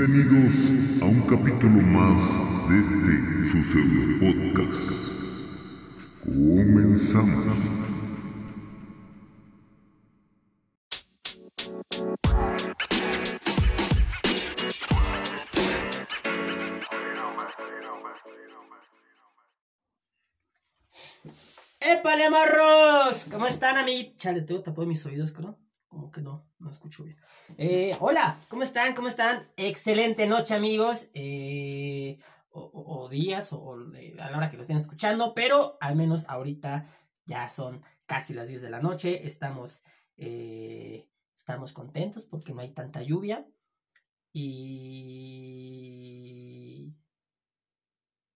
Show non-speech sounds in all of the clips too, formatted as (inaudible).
Bienvenidos a un capítulo más de este su pseudo podcast. Comenzamos. ¡Épale, marros! ¿Cómo están, amiguitos? Chale, tengo tapado mis oídos, ¿no? Como que no, no escucho bien. Eh, hola, ¿cómo están? ¿Cómo están? Excelente noche, amigos. Eh, o, días, o, a la hora que lo estén escuchando, pero al menos ahorita ya son casi las 10 de la noche. Estamos, eh, estamos contentos porque no hay tanta lluvia. Y...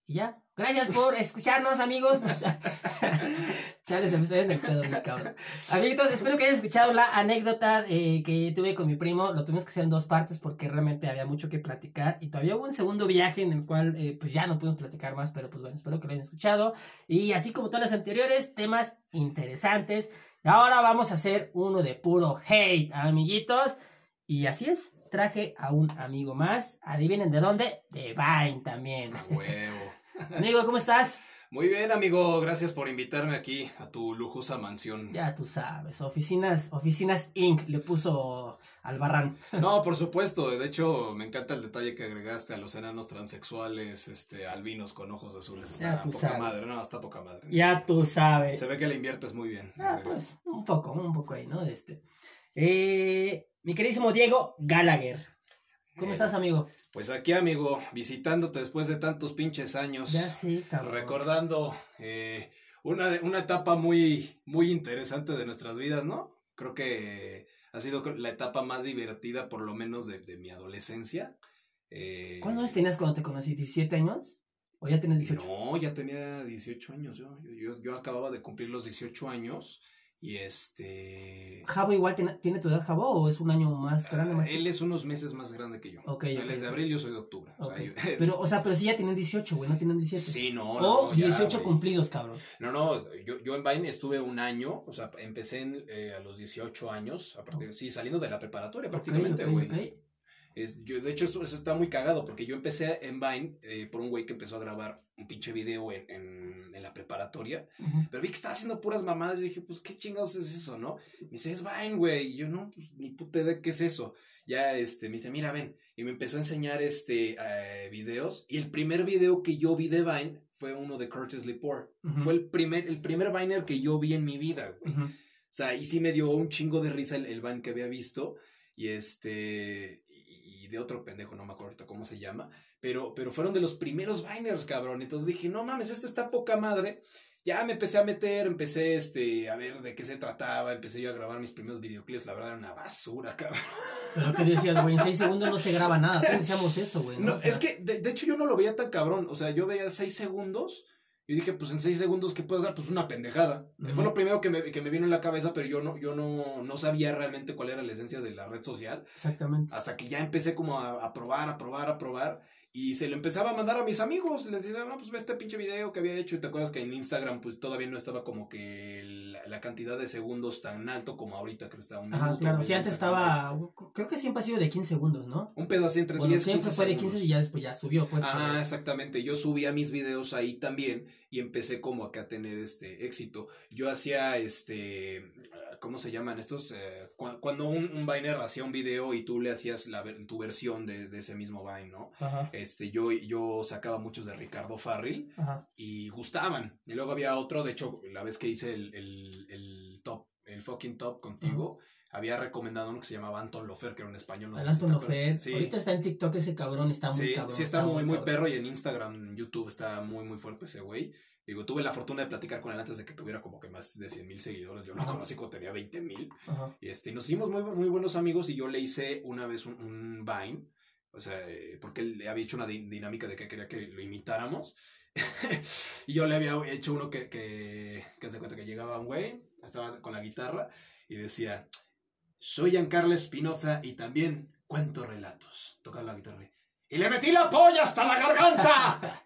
y ya. Gracias por escucharnos, amigos. (laughs) Chale, se me está yendo el pedo, mi cabrón. Amiguitos, espero que hayan escuchado la anécdota eh, que tuve con mi primo. Lo tuvimos que hacer en dos partes porque realmente había mucho que platicar. Y todavía hubo un segundo viaje en el cual, eh, pues ya no pudimos platicar más. Pero pues bueno, espero que lo hayan escuchado. Y así como todas las anteriores, temas interesantes. Ahora vamos a hacer uno de puro hate, amiguitos. Y así es, traje a un amigo más. Adivinen de dónde. De Vine también. A huevo. Amigo, ¿cómo estás? Muy bien, amigo. Gracias por invitarme aquí a tu lujosa mansión. Ya tú sabes, oficinas, oficinas Inc. le puso al barran. No, por supuesto. De hecho, me encanta el detalle que agregaste a los enanos transexuales, este, albinos con ojos azules. Ya Está tú poca sabes. madre, no, está poca madre. Ya tú sabes. Se ve que le inviertes muy bien. en Ah, pues, un poco, un poco ahí, ¿no? Este. Eh, mi queridísimo Diego Gallagher. ¿Cómo Eh, estás, amigo? Pues aquí, amigo, visitándote después de tantos pinches años. Ya sí, cabrón. recordando eh, una, una etapa muy, muy interesante de nuestras vidas, ¿no? Creo que ha sido la etapa más divertida, por lo menos, de, de mi adolescencia. Eh, ¿Cuántos años tenías cuando te conocí? ¿17 años? ¿O ya tienes 18? No, ya tenía 18 años. Yo, yo, yo, yo acababa de cumplir los 18 años. Y este. ¿Jabo igual tiene, tiene tu edad, Jabo, o es un año más grande? ah, más él es unos meses más grande que yo. Ok, Él ok, es de abril, yo soy de octubre. O sea, yo- (laughs) Pero, o sea, pero sí ya tienen 18, güey, no tienen 17. sí, no. o no, ya, 18 güey. cumplidos, cabrón. No, no, yo, yo en Vine estuve un año, o sea, empecé en, eh, a los 18 años, a partir, sí, saliendo de la preparatoria prácticamente, güey. ok. Es- yo, de hecho, eso, eso está muy cagado, porque yo empecé en Vine eh, por un güey que empezó a grabar un pinche video en, en, en la preparatoria, Ujú. pero vi que estaba haciendo puras mamadas, y dije, pues, ¿qué chingados es eso, no? Me dice, es Vine, güey, y yo, no, pues, ni puta idea qué es eso. Ya, este, me dice, mira, ven, y me empezó a enseñar, este, eh, videos, y el primer video que yo vi de Vine fue uno de Curtis Lepore. Ujú. Fue el primer, el primer Viner que yo vi en mi vida, güey. Ujú. O sea, y sí me dio un chingo de risa el, el Vine que había visto. Y este. De otro pendejo, no me acuerdo ahorita cómo se llama. Pero, pero fueron de los primeros Viners, cabrón. Entonces dije, no mames, esto está poca madre. Ya me empecé a meter, empecé este, a ver de qué se trataba, empecé yo a grabar mis primeros videoclips, la verdad era una basura, cabrón. Pero que decías, güey, en 6 segundos no se graba nada. Todos decíamos eso, güey. ¿no? No, O sea, es que de, de hecho yo no lo veía tan cabrón, o sea, yo veía seis segundos y dije, pues en seis segundos, ¿qué puedo hacer? Pues una pendejada. Ujú. Fue lo primero que me, que me vino en la cabeza, pero yo no, yo no, no sabía realmente cuál era la esencia de la red social, Exactamente. hasta que ya empecé como a, a probar, a probar, a probar, y se lo empezaba a mandar a mis amigos, les decía, no, pues ve este pinche video que había hecho, y te acuerdas que en Instagram pues todavía no estaba como que la, la cantidad de segundos tan alto como ahorita, que está un Ajá, minuto, claro. Sí, antes estaba. Creo que siempre ha sido de 15 segundos, ¿no? Un pedo así entre Bueno, 10 siempre 15 fue de segundos. 15 y ya después ya subió, pues. Pero- exactamente. Yo subía mis videos ahí también y empecé como acá a tener este éxito. Yo hacía este, ah, ¿cómo se llaman estos? Eh, cu- cuando un, un Viner hacía un video y tú le hacías la, tu versión de, de ese mismo Vine, ¿no? Ajá, Este, yo, yo sacaba muchos de Ricardo Farril ajá. y gustaban. Y luego había otro, de hecho, la vez que hice el, el, el top, el fucking top contigo, había recomendado uno que se llamaba Anton Lofer, que era un español. no Anton. Lofer. Sí. Ahorita está en TikTok ese cabrón, está muy Sí, cabrón. sí está, muy, muy cabrón. perro y en Instagram, en YouTube está muy, muy fuerte ese güey. Digo, tuve la fortuna de platicar con él antes de que tuviera como que más de 100 mil seguidores. Yo lo conocí cuando tenía 20 mil. Y este, nos hicimos muy, muy buenos amigos y yo le hice una vez un, un Vine. O sea, eh, porque él le había hecho una di- dinámica de que quería que lo imitáramos. (laughs) y yo le había hecho uno que, que, que se cuenta que llegaba un güey, estaba con la guitarra y decía, soy Giancarlo Espinoza y también cuento relatos. Tocaba la guitarra. Y le metí la polla hasta la garganta.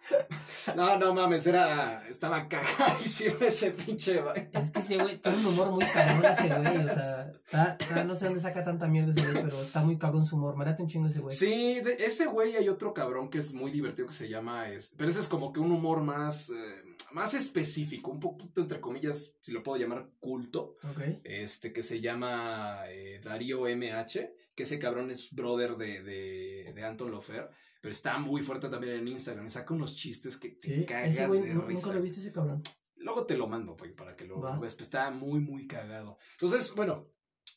no, no mames, era, estaba cagadísimo ese pinche Vine. Es que ese güey tiene un humor muy cabrón ese güey, o sea, está, está- no sé dónde saca tanta mierda ese güey, pero está muy cabrón su humor, me late un chingo ese güey. Sí, de ese güey hay otro cabrón que es muy divertido que se llama, es, pero ese es como que un humor más, eh, más específico, un poquito entre comillas, si lo puedo llamar culto, Ok. este que se llama eh, Darío MH, que ese cabrón es brother de, de, de Anton Lofer, pero está muy fuerte también en Instagram, saca unos chistes que te Sí, cagas ese güey de risa. nunca lo he visto ese cabrón. Luego te lo mando, güey, para que lo Va. veas. Pues está muy, muy cagado. Entonces, bueno,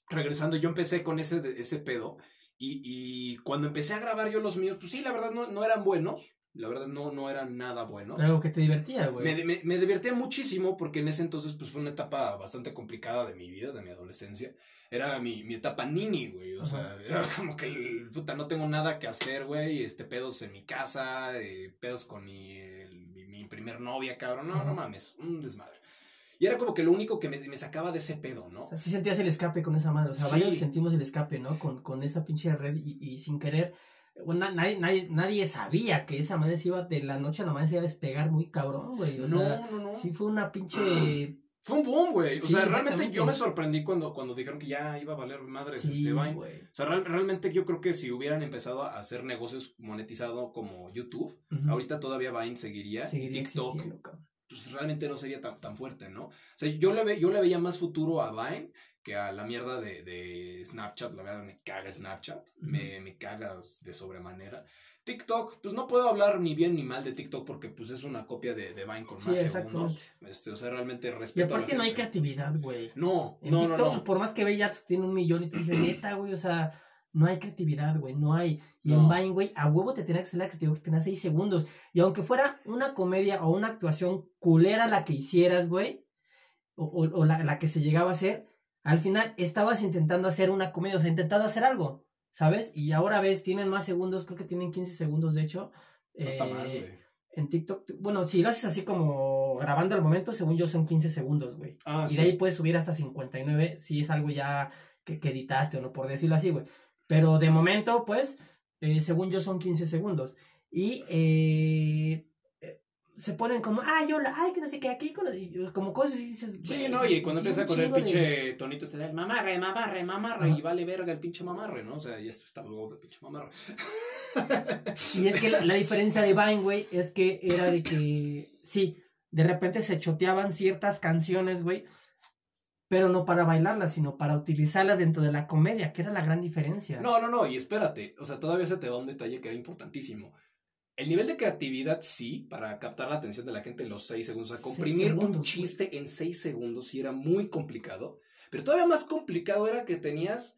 regresando, yo empecé con ese, ese pedo. Y, y cuando empecé a grabar yo los míos, pues sí, la verdad no, no eran buenos. La verdad no, no eran nada buenos. Pero algo que te divertía, güey. Me, me, me divertía muchísimo porque en ese entonces pues fue una etapa bastante complicada de mi vida, de mi adolescencia. Era mi, mi etapa nini, güey. O sea, Ajá. era como que, puta, no tengo nada que hacer, güey. Este, pedos en mi casa, eh, pedos con mi, el- mi, mi primer novia, cabrón. No, Ajá. no mames, un desmadre. Y era como que lo único que me, me sacaba de ese pedo, ¿no? O sea, sí sentías el escape con esa madre. O sea, Sí. varios sentimos el escape, ¿no? Con, con esa pinche red y, y sin querer. Bueno, na- nadie, nadie, nadie sabía que esa madre se iba de la noche a la mañana se iba a despegar muy cabrón, güey. O sea, no, no, no. sí fue una pinche. Fue un boom, güey. O Sí, sea, realmente yo me sorprendí cuando, cuando dijeron que ya iba a valer madres Sí, este Vine. O sea, real- realmente yo creo que si hubieran empezado a hacer negocios monetizado como YouTube, ahorita todavía Vine seguiría. Seguiría TikTok, pues realmente no sería tan, tan fuerte, ¿no? O sea, yo le, ve, yo le veía más futuro a Vine que a la mierda de, de Snapchat. La verdad, me caga Snapchat. me, me caga de sobremanera. TikTok, pues no puedo hablar ni bien ni mal de TikTok porque pues es una copia de, de Vine con Sí, más segundos. Este, o sea, realmente Y respeto a la aparte no hay creatividad, güey. No, En no, no, TikTok, no. por más que veas, tiene un millón y te dije, (clears throat) neta, güey, o sea, no hay creatividad, güey, no hay. Y en. Vine, güey, a huevo te tenía que salir la creatividad que tenía seis segundos. Y aunque fuera una comedia o una actuación culera la que hicieras, güey, o, o- o la, la que se llegaba a hacer, al final estabas intentando hacer una comedia, o sea, intentando hacer algo, ¿sabes? Y ahora ves, tienen más segundos, creo que tienen 15 segundos, de hecho. Hasta eh, más, güey. En TikTok, bueno, si lo haces así como grabando al momento, según yo son 15 segundos, güey. Ah, Y sí. de ahí puedes subir hasta 59 si es algo ya que, que editaste o no, por decirlo así, güey. Pero de momento, pues, eh, según yo son 15 segundos. Y eh, eh, se ponen como, ay, hola, ay, que no sé qué, aquí, con- como cosas y dices... Sí, no, y cuando empieza con el chingo de- pinche tonito este del mamarre, mamarre, mamarre, Ajá. y vale verga el pinche mamarre, ¿no? O sea, ya está luego el pinche mamarre. (laughs) Y es que la, la diferencia de Vine, güey, es que era de que, sí, de repente se choteaban ciertas canciones, güey, pero no para bailarlas, sino para utilizarlas dentro de la comedia, que era la gran diferencia. No, no, no, y espérate, o sea, todavía se te va un detalle que era importantísimo. El nivel de creatividad, sí, para captar la atención de la gente en los seis segundos. O sea, comprimir segundos, un chiste en seis segundos sí era muy complicado. Pero todavía más complicado era que tenías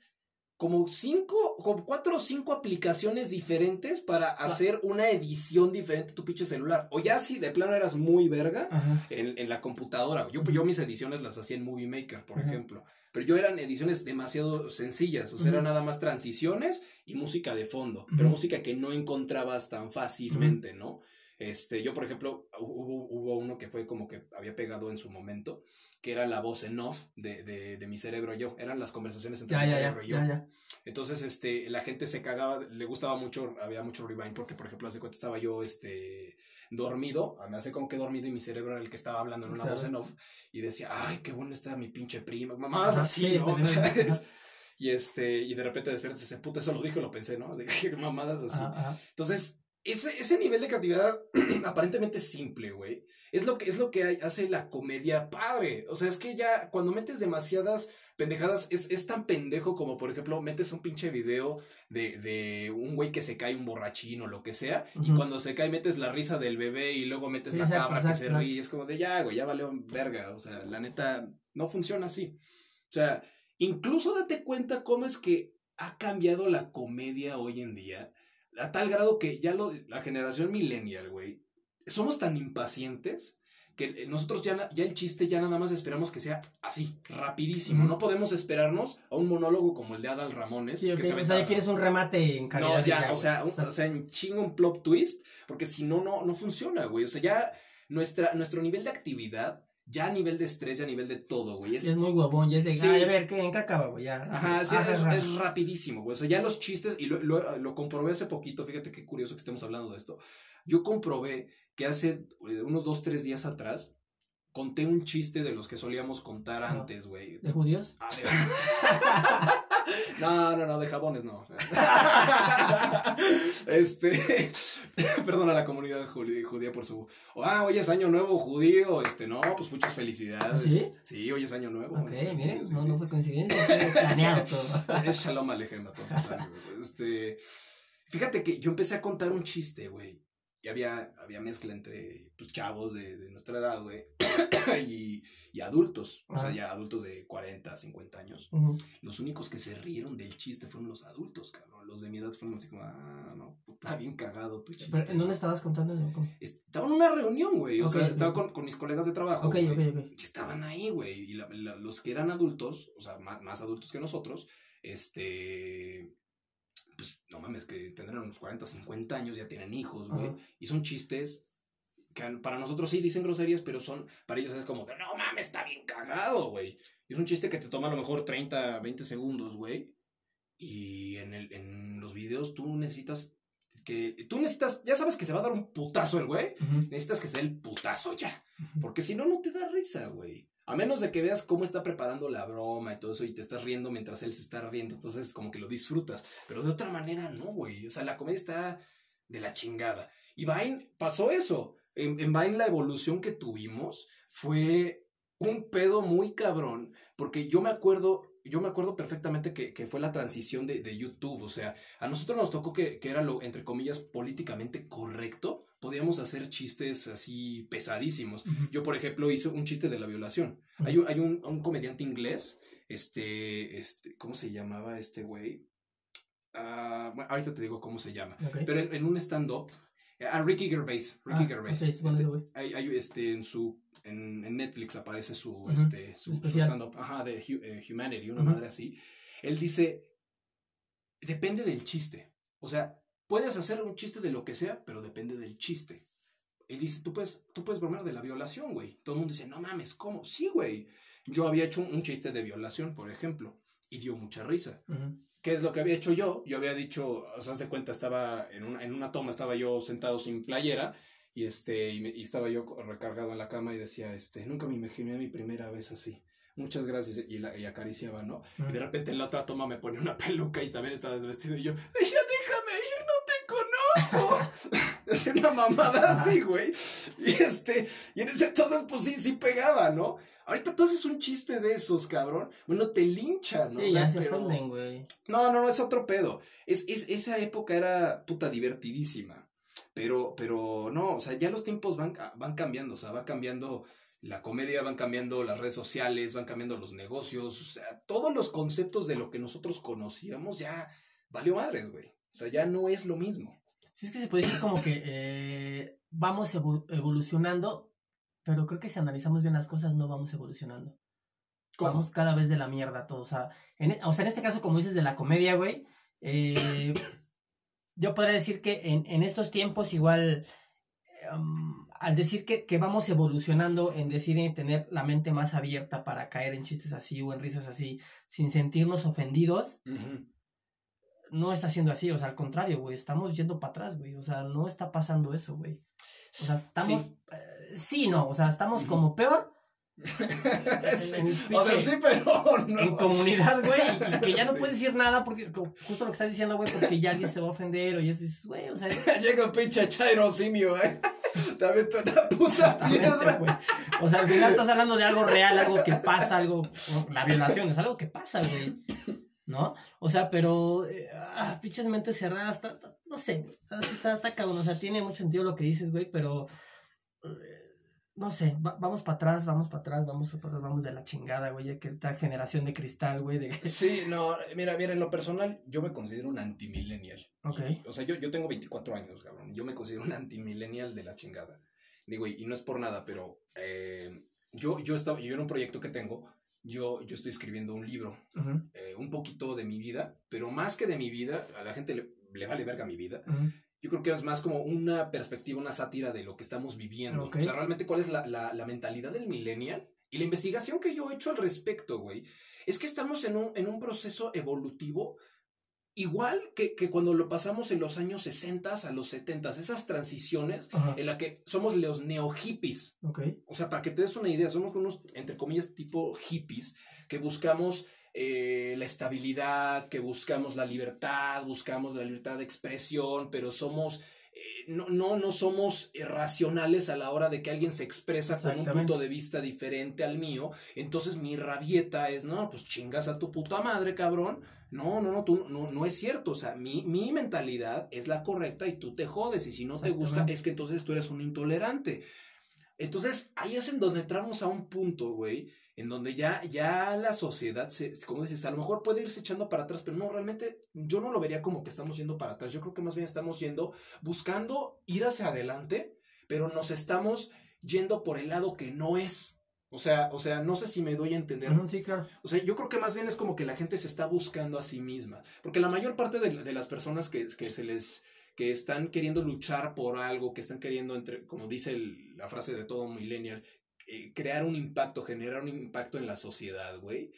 como cinco, como cuatro o cinco aplicaciones diferentes para hacer una edición diferente de tu pinche celular. O ya si de plano eras muy verga, en, en la computadora. Yo, yo mis ediciones las hacía en Movie Maker, por ejemplo. Pero yo eran ediciones demasiado sencillas. O sea, eran nada más transiciones y música de fondo. Pero música que no encontrabas tan fácilmente, ¿no? Este, yo, por ejemplo, hubo, hubo uno que fue como que había pegado en su momento, que era la voz en off de, de, de mi cerebro y yo. Eran las conversaciones entre Ya, mi ya, cerebro ya, y yo. Entonces, este, la gente se cagaba, le gustaba mucho, había mucho rewind, porque, por ejemplo, hace cuenta estaba yo, este, dormido, me hace como que dormido y mi cerebro era el que estaba hablando en una Claro. voz en off, y decía, ay, qué bueno está mi pinche prima, mamás así, sí, ¿no? (laughs) Y este, y de repente despiertas y puta, eso lo dije, lo pensé, ¿no? De que (laughs) mamadas así. Ajá, ajá. Entonces, ese, ese nivel de creatividad (clears throat) aparentemente simple, güey, es lo que, es lo que hace la comedia padre. O sea, es que ya cuando metes demasiadas pendejadas, es, es tan pendejo como, por ejemplo, metes un pinche video de, de un güey que se cae, un borrachín o lo que sea, y cuando se cae metes la risa del bebé y luego metes Sí, la exacto, cabra que se ríe, y es como de ya, güey, ya valió verga. O sea, la neta, no funciona así. O sea, incluso date cuenta cómo es que ha cambiado la comedia hoy en día a tal grado que ya lo, la generación millennial, güey, somos tan impacientes que eh, nosotros ya, ya el chiste ya nada más esperamos que sea así, rapidísimo. Ujú. No podemos esperarnos a un monólogo como el de Adal Ramones. Sí, ok, que o sea, ya quieres un remate en calidad. no, y ya, o sea, un- o sea, en chingo un plot twist, porque si no, no, no funciona, güey. O sea, ya nuestra, nuestro nivel de actividad ya a nivel de estrés, ya a nivel de todo, güey. Es, Es muy huevón, ya es de, Sí. "Ay, a ver, ¿qué, ¿en qué acaba, güey? Ya. Ajá, sí, Ajá, es, ajá. es rapidísimo, güey. O sea, ya los chistes, y lo, lo, lo comprobé hace poquito, fíjate qué curioso que estemos hablando de esto. Yo comprobé que hace eh, unos dos, tres días atrás conté un chiste de los que solíamos contar Ajá. antes, güey. ¿De judíos? Ah, de- (laughs) No, no, no, de jabones no. (laughs) Este, (laughs) perdona a la comunidad judía, judía por su. Ah, hoy es año nuevo judío, este, no, pues muchas felicidades. ¿Sí? Sí, hoy es año nuevo. Ok, este, miren, judío, sí, no, sí. no fue coincidencia, fue planeado todo. Es Shalom Alejem a todos mis amigos. Este, fíjate que yo empecé a contar un chiste, güey. Y había, había mezcla entre pues, chavos de, de nuestra edad, güey. (coughs) y, y adultos. O sea, ya adultos de 40, 50 años. Los únicos que se rieron del chiste fueron los adultos, cabrón. Los de mi edad fueron así como, ah, no, está bien cagado tu chiste. Pero, ¿En dónde estabas contando eso? ¿Cómo? Estaba en una reunión, güey. O sea, estaba con, con mis colegas de trabajo. Ok, ok, ok. Y estaban ahí, güey. Y la- la- los que eran adultos, o sea, más, más adultos que nosotros, este. Pues no mames, que tendrán unos 40, 50 años, ya tienen hijos, güey. Y son chistes que para nosotros sí dicen groserías, pero son. Para ellos es como que no mames, está bien cagado, güey. Y es un chiste que te toma a lo mejor 30, 20 segundos, güey. Y en, el, en los videos tú necesitas. Que, tú necesitas, ya sabes que se va a dar un putazo el güey. Necesitas que se dé el putazo ya. Porque si no, no te da risa, güey. A menos de que veas cómo está preparando la broma y todo eso y te estás riendo mientras él se está riendo. Entonces, como que lo disfrutas. Pero de otra manera, no, güey. O sea, la comedia está de la chingada. Y Vine pasó eso. En, en la evolución que tuvimos fue un pedo muy cabrón. Porque yo me acuerdo, yo me acuerdo perfectamente que, que fue la transición de, de YouTube. O sea, a nosotros nos tocó que, que era lo, entre comillas, políticamente correcto. Podíamos hacer chistes así pesadísimos. Yo, por ejemplo, hice un chiste de la violación. Hay un, hay un, un comediante inglés, este, este, ¿cómo se llamaba este güey? Ah, bueno, ahorita te digo cómo se llama. Pero en, en un stand-up, a Ricky Gervais, Ricky Ah, Gervais. este, hay, hay, este, en su, en, en Netflix aparece su, Ujú, este, su su, stand-up, de eh, Humanity, una Ujú. madre así. Él dice, depende del chiste. O sea, puedes hacer un chiste de lo que sea, pero depende del chiste. Él dice, tú puedes, tú puedes bromear de la violación, güey. Todo el mundo dice, no mames, ¿cómo? Sí, güey. Yo había hecho un, un chiste de violación, por ejemplo, y dio mucha risa. ¿Qué es lo que había hecho yo? Yo había dicho, o sea, de cuenta, estaba en una, en una toma, estaba yo sentado sin playera y este y, me- y estaba yo recargado en la cama y decía, este, nunca me imaginé mi primera vez así. Muchas gracias y, la, y acariciaba, ¿no? Y de repente en la otra toma me pone una (laughs) peluca y también estaba desvestido y yo, "Ay, ya déjame ir, no te conozco. (laughs) es una mamada así, güey. Y este, y en ese entonces pues sí, sí pegaba, ¿no? Ahorita tú haces un chiste de esos, cabrón. Bueno, te linchan, ¿no? Sí, O sea, ya se pero- ofenden, güey. no, no, no, es otro pedo. Es, es, esa época era puta divertidísima. Pero, pero no, o sea, ya los tiempos van, van cambiando, o sea, va cambiando la comedia, van cambiando las redes sociales, van cambiando los negocios, o sea, todos los conceptos de lo que nosotros conocíamos ya valió madres, güey. O sea, ya no es lo mismo. Sí, es que se puede decir como que eh, vamos evo- evolucionando, pero creo que si analizamos bien las cosas no vamos evolucionando. Vamos cada vez de la mierda todo. O sea, en, e- o sea, en este caso, como dices de la comedia, güey, eh, yo podría decir que en, en estos tiempos igual, em, al decir que, que vamos evolucionando en decir en tener la mente más abierta para caer en chistes así o en risas así, sin sentirnos ofendidos, no está siendo así. O sea, al contrario, güey, estamos yendo para atrás, güey. O sea, no está pasando eso, güey. O sea, estamos... Sí. eh, sí, no, o sea, estamos como peor (laughs) Sí. O sea, sí, pero no. en comunidad, güey, y que ya no Sí. puedes decir nada porque justo lo que estás diciendo, güey, porque ya alguien se va a ofender o ya dices, güey, o sea, (laughs) Llega un pinche chairo simio, ¿eh? (laughs) Te aviento una puta piedra. güey. O sea, al final estás hablando de algo real, algo que pasa, algo, la violación es algo que pasa, güey. ¿No? O sea, pero, eh, ah, pinches mentes cerradas, está- está- no sé, está, está, está cabrón, o sea, tiene mucho sentido lo que dices, güey, pero, eh, no sé, va- vamos para atrás, vamos para atrás, vamos para atrás, vamos de la chingada, güey, que esta generación de cristal, güey, de... Sí, no, mira, mira, en lo personal, yo me considero un antimillennial. Ok. O sea, yo, yo tengo 24 años, cabrón. Yo me considero un antimillennial de la chingada. Digo, y, y no es por nada, pero eh, yo, yo, estaba, yo en un proyecto que tengo, yo, yo estoy escribiendo un libro, eh, un poquito de mi vida, pero más que de mi vida, a la gente le, le vale verga mi vida. ujú. Yo creo que es más como una perspectiva, una sátira de lo que estamos viviendo. O sea, realmente cuál es la, la, la mentalidad del millennial y la investigación que yo he hecho al respecto, güey. Es que estamos en un, en un proceso evolutivo igual que, que cuando lo pasamos en los años 60 a los 70, esas transiciones Ajá. en la que somos los neo-hippies. Ok. O sea, para que te des una idea, somos unos, entre comillas, tipo hippies, que buscamos eh, la estabilidad, que buscamos la libertad, buscamos la libertad de expresión, pero somos, eh, no, no, no somos racionales a la hora de que alguien se expresa con un punto de vista diferente al mío. Entonces mi rabieta es, no, pues chingas a tu puta madre, cabrón. No, no, no, tú, no, no es cierto. O sea, mi, mi mentalidad es la correcta y tú te jodes. Y si no te gusta, es que entonces tú eres un intolerante. Entonces, ahí es en donde entramos a un punto, güey, en donde ya, ya la sociedad, se, como dices, a lo mejor puede irse echando para atrás, pero no, realmente yo no lo vería como que estamos yendo para atrás. Yo creo que más bien estamos yendo, buscando ir hacia adelante, pero nos estamos yendo por el lado que no es. O sea, o sea, no sé si me doy a entender. Sí, claro. O sea, yo creo que más bien es como que la gente se está buscando a sí misma. Porque la mayor parte de, de las personas que, que se les que están queriendo luchar por algo, que están queriendo, entre, como dice la frase de todo millennial, eh, crear un impacto, generar un impacto en la sociedad, güey.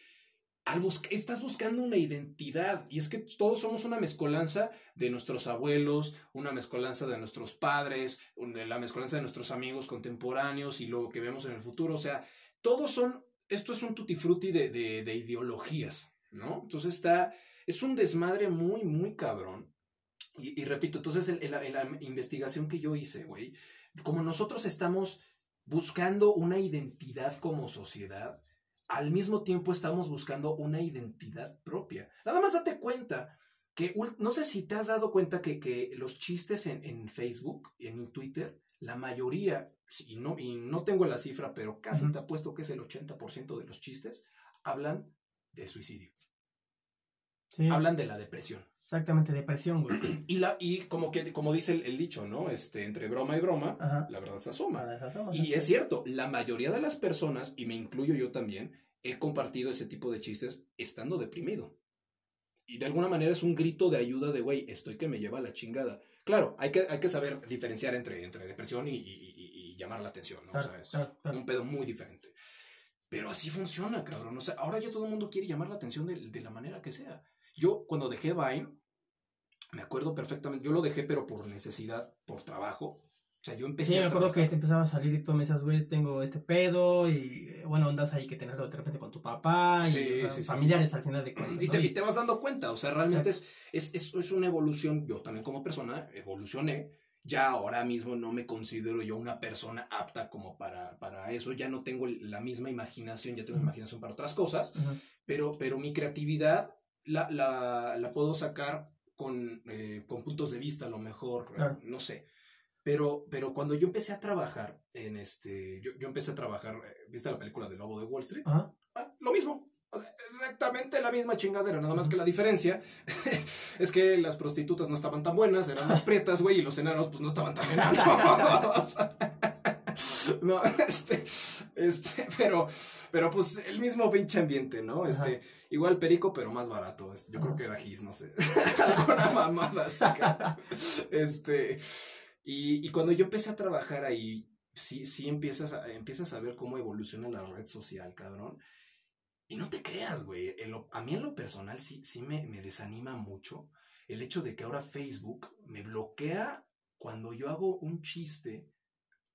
Busca- estás buscando una identidad y es que todos somos una mezcolanza de nuestros abuelos, una mezcolanza de nuestros padres, la mezcolanza de nuestros amigos contemporáneos y lo que vemos en el futuro. O sea, todos son, esto es un tutti frutti de, de, de ideologías, ¿no? Entonces está, es un desmadre muy, muy cabrón. Y, y repito, entonces en, en la, en la investigación que yo hice, güey, como nosotros estamos buscando una identidad como sociedad, al mismo tiempo estamos buscando una identidad propia. Nada más date cuenta que, no sé si te has dado cuenta que, que los chistes en, en Facebook y en Twitter, la mayoría, y no, y no tengo la cifra, pero casi Ujú. te apuesto que es el 80% de los chistes, hablan del suicidio, Sí. hablan de la depresión. Exactamente, depresión, güey. (clears throat) Y, la, y como, que, como dice el, el dicho, ¿no? Este, entre broma y broma, Ajá. la verdad se asoma. Para esas somos, Y es cierto, la mayoría de las personas, y me incluyo yo también, he compartido ese tipo de chistes estando deprimido. Y de alguna manera es un grito de ayuda de, güey, estoy que me lleva a la chingada. Claro, hay que, hay que saber diferenciar entre, entre depresión y, y- y- y llamar la atención, ¿no? Claro, o sea, es claro, claro. un pedo muy diferente. Pero así funciona, cabrón. O sea, ahora ya todo el mundo quiere llamar la atención de, de la manera que sea. Yo, cuando dejé Vine, me acuerdo perfectamente, yo lo dejé, pero por necesidad, por trabajo. O sea, yo empecé Sí, me acuerdo que te empezaba a salir y tú me decías, güey, tengo este pedo y eh, bueno, andas ahí que tenerlo de repente con tu papá y Sí, sea, sí, sí, familiares al final de cuentas. Y ¿no? te, Y- y te vas dando cuenta, o sea, realmente es, es, es, es una evolución. Yo también como persona evolucioné. Ya ahora mismo no me considero yo una persona apta como para, para eso. Ya no tengo la misma imaginación, ya tengo imaginación para otras cosas. Pero, pero mi creatividad la, la, la puedo sacar con, eh, con puntos de vista a lo mejor, Claro. no sé. Pero, pero cuando yo empecé a trabajar en este, yo, yo empecé a trabajar, eh, ¿viste la película de Lobo de Wall Street? Ajá. Ah, lo mismo. O sea, exactamente la misma chingadera, nada más que la diferencia (laughs) es que las prostitutas no estaban tan buenas, eran más prietas, güey, y los enanos pues no estaban tan enanos. (laughs) no, (laughs) este, este, pero, pero pues el mismo pinche ambiente, ¿no? Este, igual perico, pero más barato. Yo creo que era gis, no sé. (laughs) Alguna mamada así. Este, y, y cuando yo empecé a trabajar ahí, sí, sí empiezas a, empiezas a ver cómo evoluciona la red social, cabrón. Y no te creas, güey. a mí en lo personal sí, sí me, me desanima mucho el hecho de que ahora Facebook me bloquea cuando yo hago un chiste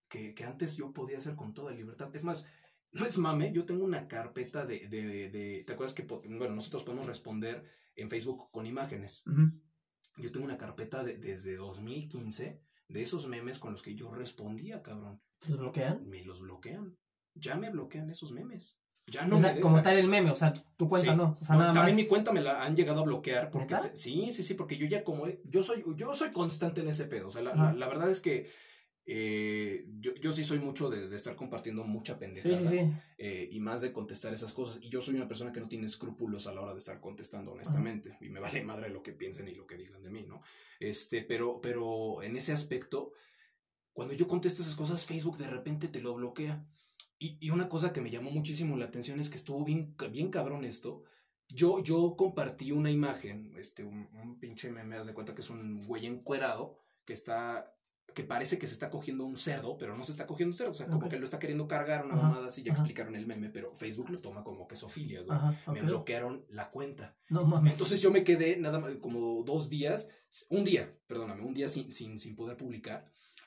que, que antes yo podía hacer con toda libertad. Es más, no es mame, yo tengo una carpeta de... de, de- ¿Te acuerdas que, bueno, nosotros podemos responder en Facebook con imágenes? Ujú. Yo tengo una carpeta de- desde 2015 de esos memes con los que yo respondía, cabrón. ¿Te los bloquean? Me los bloquean. Ya me bloquean esos memes. Ya no O me sea, como dejan. tal el meme, o sea, tu cuenta Sí. no. O sea, No, nada también más. mi cuenta me la han llegado a bloquear porque se- sí, sí, sí, porque yo ya como yo soy yo soy constante en ese pedo, o sea, la, Ajá. la- la verdad es que eh, yo, yo sí soy mucho de, de estar compartiendo mucha Sí, pendejada sí, sí. eh, y más de contestar esas cosas y yo soy una persona que no tiene escrúpulos a la hora de estar contestando honestamente y me vale madre lo que piensen y lo que digan de mí, ¿no? Este, pero pero en ese aspecto cuando yo contesto esas cosas Facebook de repente te lo bloquea. Y, y una cosa que me llamó muchísimo la atención es que estuvo bien, bien cabrón esto. Yo, yo compartí una imagen, este, un, un pinche meme, haz de cuenta que es un güey encuerado, que está que parece que se está cogiendo un cerdo, pero no se está cogiendo un cerdo, o sea, como Ok. que lo está queriendo cargar una mamada así, ya ajá. explicaron el meme, pero Facebook lo toma como que sofilia, güey. Ajá, Me ok. bloquearon la cuenta. No mames. Entonces yo me quedé nada más como dos días, un día, perdóname, un día sin, sin, sin poder publicar,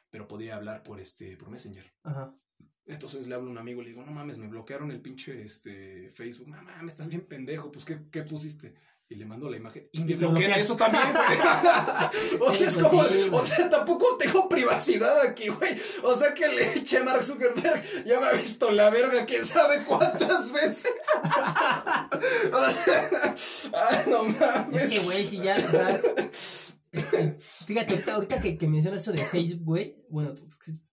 pero podía hablar por este, por Messenger. Ajá. Entonces le hablo a un amigo y le digo, no mames, me bloquearon el pinche este, Facebook. No mames, estás bien pendejo, pues ¿qué, qué pusiste? Y le mando la imagen. Y me Y bloquean eso también, güey. (laughs) o sea, es pues como, güey. o sea, tampoco tengo privacidad aquí, güey. O sea que le eche Mark Zuckerberg ya me ha visto la verga, quién sabe cuántas veces. (laughs) o sea, ah, no mames. Es que, güey, si ya, este, fíjate, ahorita, ahorita que, que mencionas eso de Facebook, güey, bueno, tú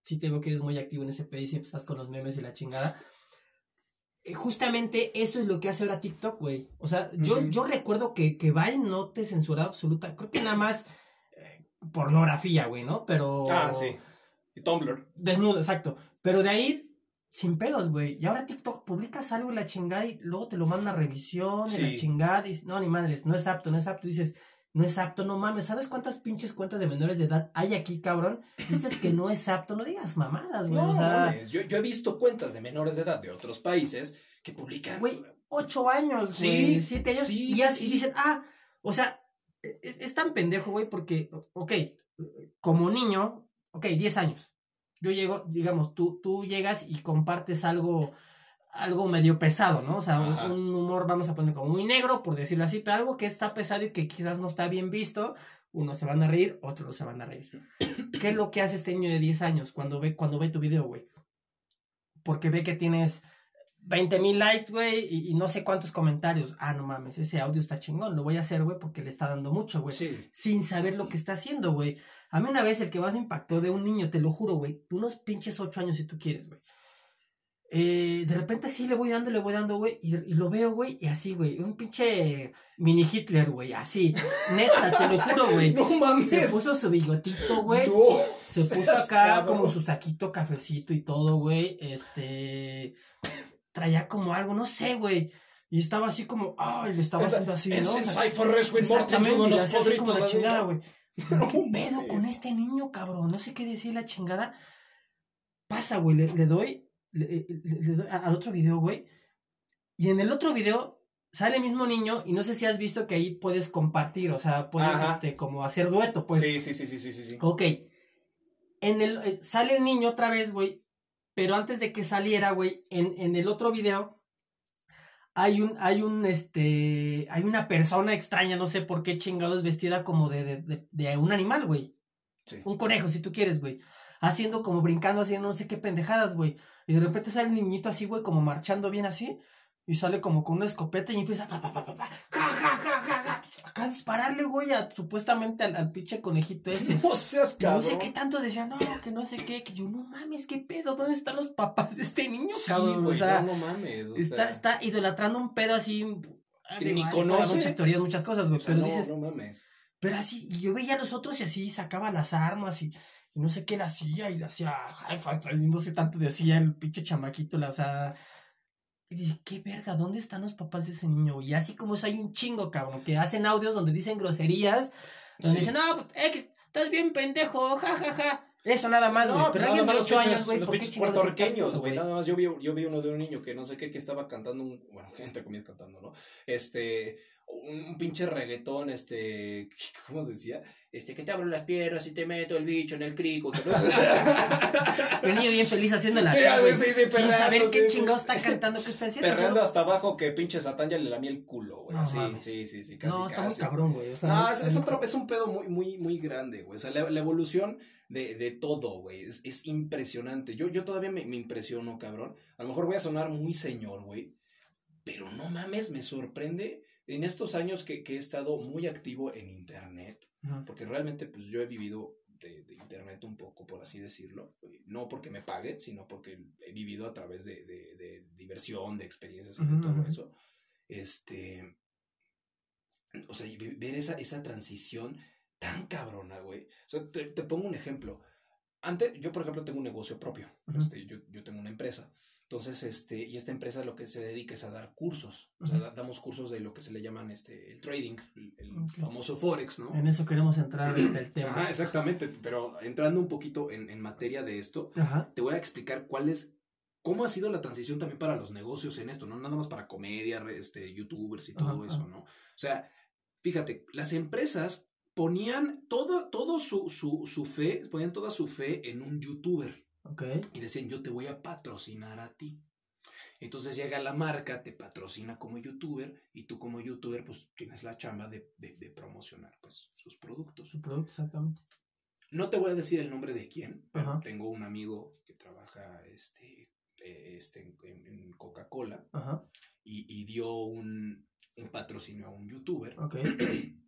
sí- te veo que eres muy activo en ese país, siempre estás con los memes y la chingada. Eh, Justamente eso es lo que hace ahora TikTok, güey. O sea, yo, yo recuerdo que, que Vine no te censuraba absoluta, creo que nada más eh, pornografía, güey, ¿no? Pero... Ah, sí. Y Tumblr. Desnudo, exacto. Pero de ahí, sin pedos, güey. Y ahora TikTok publicas algo en la chingada y luego te lo manda a revisión y la chingada. Y no, ni madres, no es apto, no es apto. dices, no es apto, no mames. ¿Sabes cuántas pinches cuentas de menores de edad hay aquí, cabrón? Dices que no es apto, no digas mamadas, güey. No, o sea. Yo, yo he visto cuentas de menores de edad de otros países que publican. güey, ocho años, Sí, güey. Siete años. sí, y, ya- sí, y sí. dicen, ah, o sea, es, es tan pendejo, güey, porque, ok, como niño, ok, 10 años. Yo llego, digamos, tú, tú llegas y compartes algo, algo medio pesado, ¿no? O sea, un, humor, vamos a poner como muy negro, por decirlo así, pero algo que está pesado y que quizás no está bien visto. Unos se van a reír, otros se van a reír. ¿Qué es lo que hace este niño de 10 años cuando ve, cuando ve tu video, güey? Porque ve que tienes 20 mil likes, güey, y, y no sé cuántos comentarios. Ah, no mames, ese audio está chingón, lo voy a hacer, güey, porque le está dando mucho, güey Sí. sin saber lo que está haciendo, güey. A mí una vez el que más me impactó de un niño, te lo juro, güey, unos pinches ocho años si tú quieres, güey. Eh, de repente sí le voy dando, le voy dando, güey, y, y lo veo, güey, y así, güey, un pinche mini Hitler, güey, así, neta, te lo juro, güey. (laughs) No mames. Se puso su bigotito, güey. No. Se puso acá cabrón. como su saquito cafecito y todo, güey. Este. Traía como algo, no sé, güey. Y estaba así como, ay, le estaba haciendo así, Es ¿no? sea, Cypher le los podritos. la chingada, güey. (laughs) No ¿Qué pedo con este niño, cabrón? No sé qué decir la chingada. Pasa, güey, le, le doy, le, le- le doy a- al otro video, güey. Y en el otro video sale el mismo niño y no sé si has visto que ahí puedes compartir, o sea, puedes, Ajá. este, como hacer dueto, pues. Sí, sí, sí, sí, sí, sí, sí. Ok. En el, eh, sale el niño otra vez, güey. Pero antes de que saliera, güey, en, en el otro video hay un, hay un, este, hay una persona extraña, no sé por qué chingados, vestida como de, de, de, de un animal, güey. Sí. Un conejo, si tú quieres, güey. Haciendo como brincando, haciendo no sé qué pendejadas, güey. Y de repente sale el niñito así, güey, como marchando bien así. Y sale como con una escopeta y empieza pa, pa, pa, pa, pa, ja, ja, ja, ja, ja. Acá a dispararle, güey, a, supuestamente al, al pinche conejito ese. (laughs) No seas Y No cabrón. sé qué tanto decía, no, que no sé qué, que yo, no mames, qué pedo, ¿dónde están los papás de este niño, Sí, cabrón? güey, o sea, no, no mames. O está, sea, está idolatrando un pedo así. Que ni conoce. Muchas teorías, muchas cosas, güey, o sea, pero no, dices, no mames. pero así, y yo veía a los otros y así sacaba las armas y, y no sé qué le hacía y le hacía no sé tanto decía el pinche chamaquito, la, o sea. Y dije, qué verga, ¿dónde están los papás de ese niño? Y así como eso hay un chingo, cabrón, que hacen audios donde dicen groserías, donde Sí. dicen, no, pues, X, estás bien pendejo, ja, ja, ja. Eso nada más, güey. No, pero alguien de más 8 los años, güey, los ¿por qué pinches puertorriqueños, güey. Nada más yo vi, yo vi uno de un niño que no sé qué, que estaba cantando un. Bueno, (laughs) entre comillas cantando, ¿no? Este. Un, un pinche reggaetón, este. (laughs) ¿Cómo decía? Este, que te abro las piernas y te meto el bicho en el crico. (laughs) El niño bien feliz haciéndola Sí, así, güey, sí, sí, sin perreando, saber qué sí, chingados sí. está cantando, qué está haciendo. Perreando solo- hasta abajo que pinche Satán ya le lamía el culo, güey. No, sí, mames. sí, sí, sí, casi, No, está muy cabrón, güey. O sea, No, es, otro, es un pedo muy, muy, muy grande, güey. O sea, la, la evolución de, de todo, güey. Es, es impresionante. Yo, yo todavía me, me impresiono, cabrón. A lo mejor voy a sonar muy señor, güey. Pero no mames, me sorprende en estos años que, que he estado muy activo en internet. Ujú. Porque realmente, pues yo he vivido de, de internet un poco, por así decirlo. No porque me paguen, sino porque he vivido a través de, de- de diversión, de experiencias y de Ujú, todo ujú. eso. Este. O sea, ver esa, esa transición tan cabrona, güey. O sea, te, te pongo un ejemplo. Antes, yo, por ejemplo, tengo un negocio propio. Ujú. Este, yo, yo tengo una empresa. Entonces, este, y esta empresa lo que se dedica es a dar cursos. O sea, damos cursos de lo que se le llaman este, el trading, el, famoso Forex, ¿no? En eso queremos entrar en el tema. Ajá, exactamente. Pero entrando un poquito en, en materia de esto, Ajá. te voy a explicar cuál es, cómo ha sido la transición también para los negocios en esto, no nada más para comedia, este, youtubers y todo Ajá, eso. ¿no? O sea, fíjate, las empresas ponían todo, todo su, su, su fe, ponían toda su fe en un youtuber Y decían, yo te voy a patrocinar a ti. Entonces llega la marca, te patrocina como youtuber y tú como youtuber pues tienes la chamba de, de- de promocionar pues sus productos. Su producto, exactamente. No te voy a decir el nombre de quién, pero Ajá. tengo un amigo que trabaja este, eh, este, en, Coca-Cola y, y dio un, un patrocinio a un youtuber. (clears throat)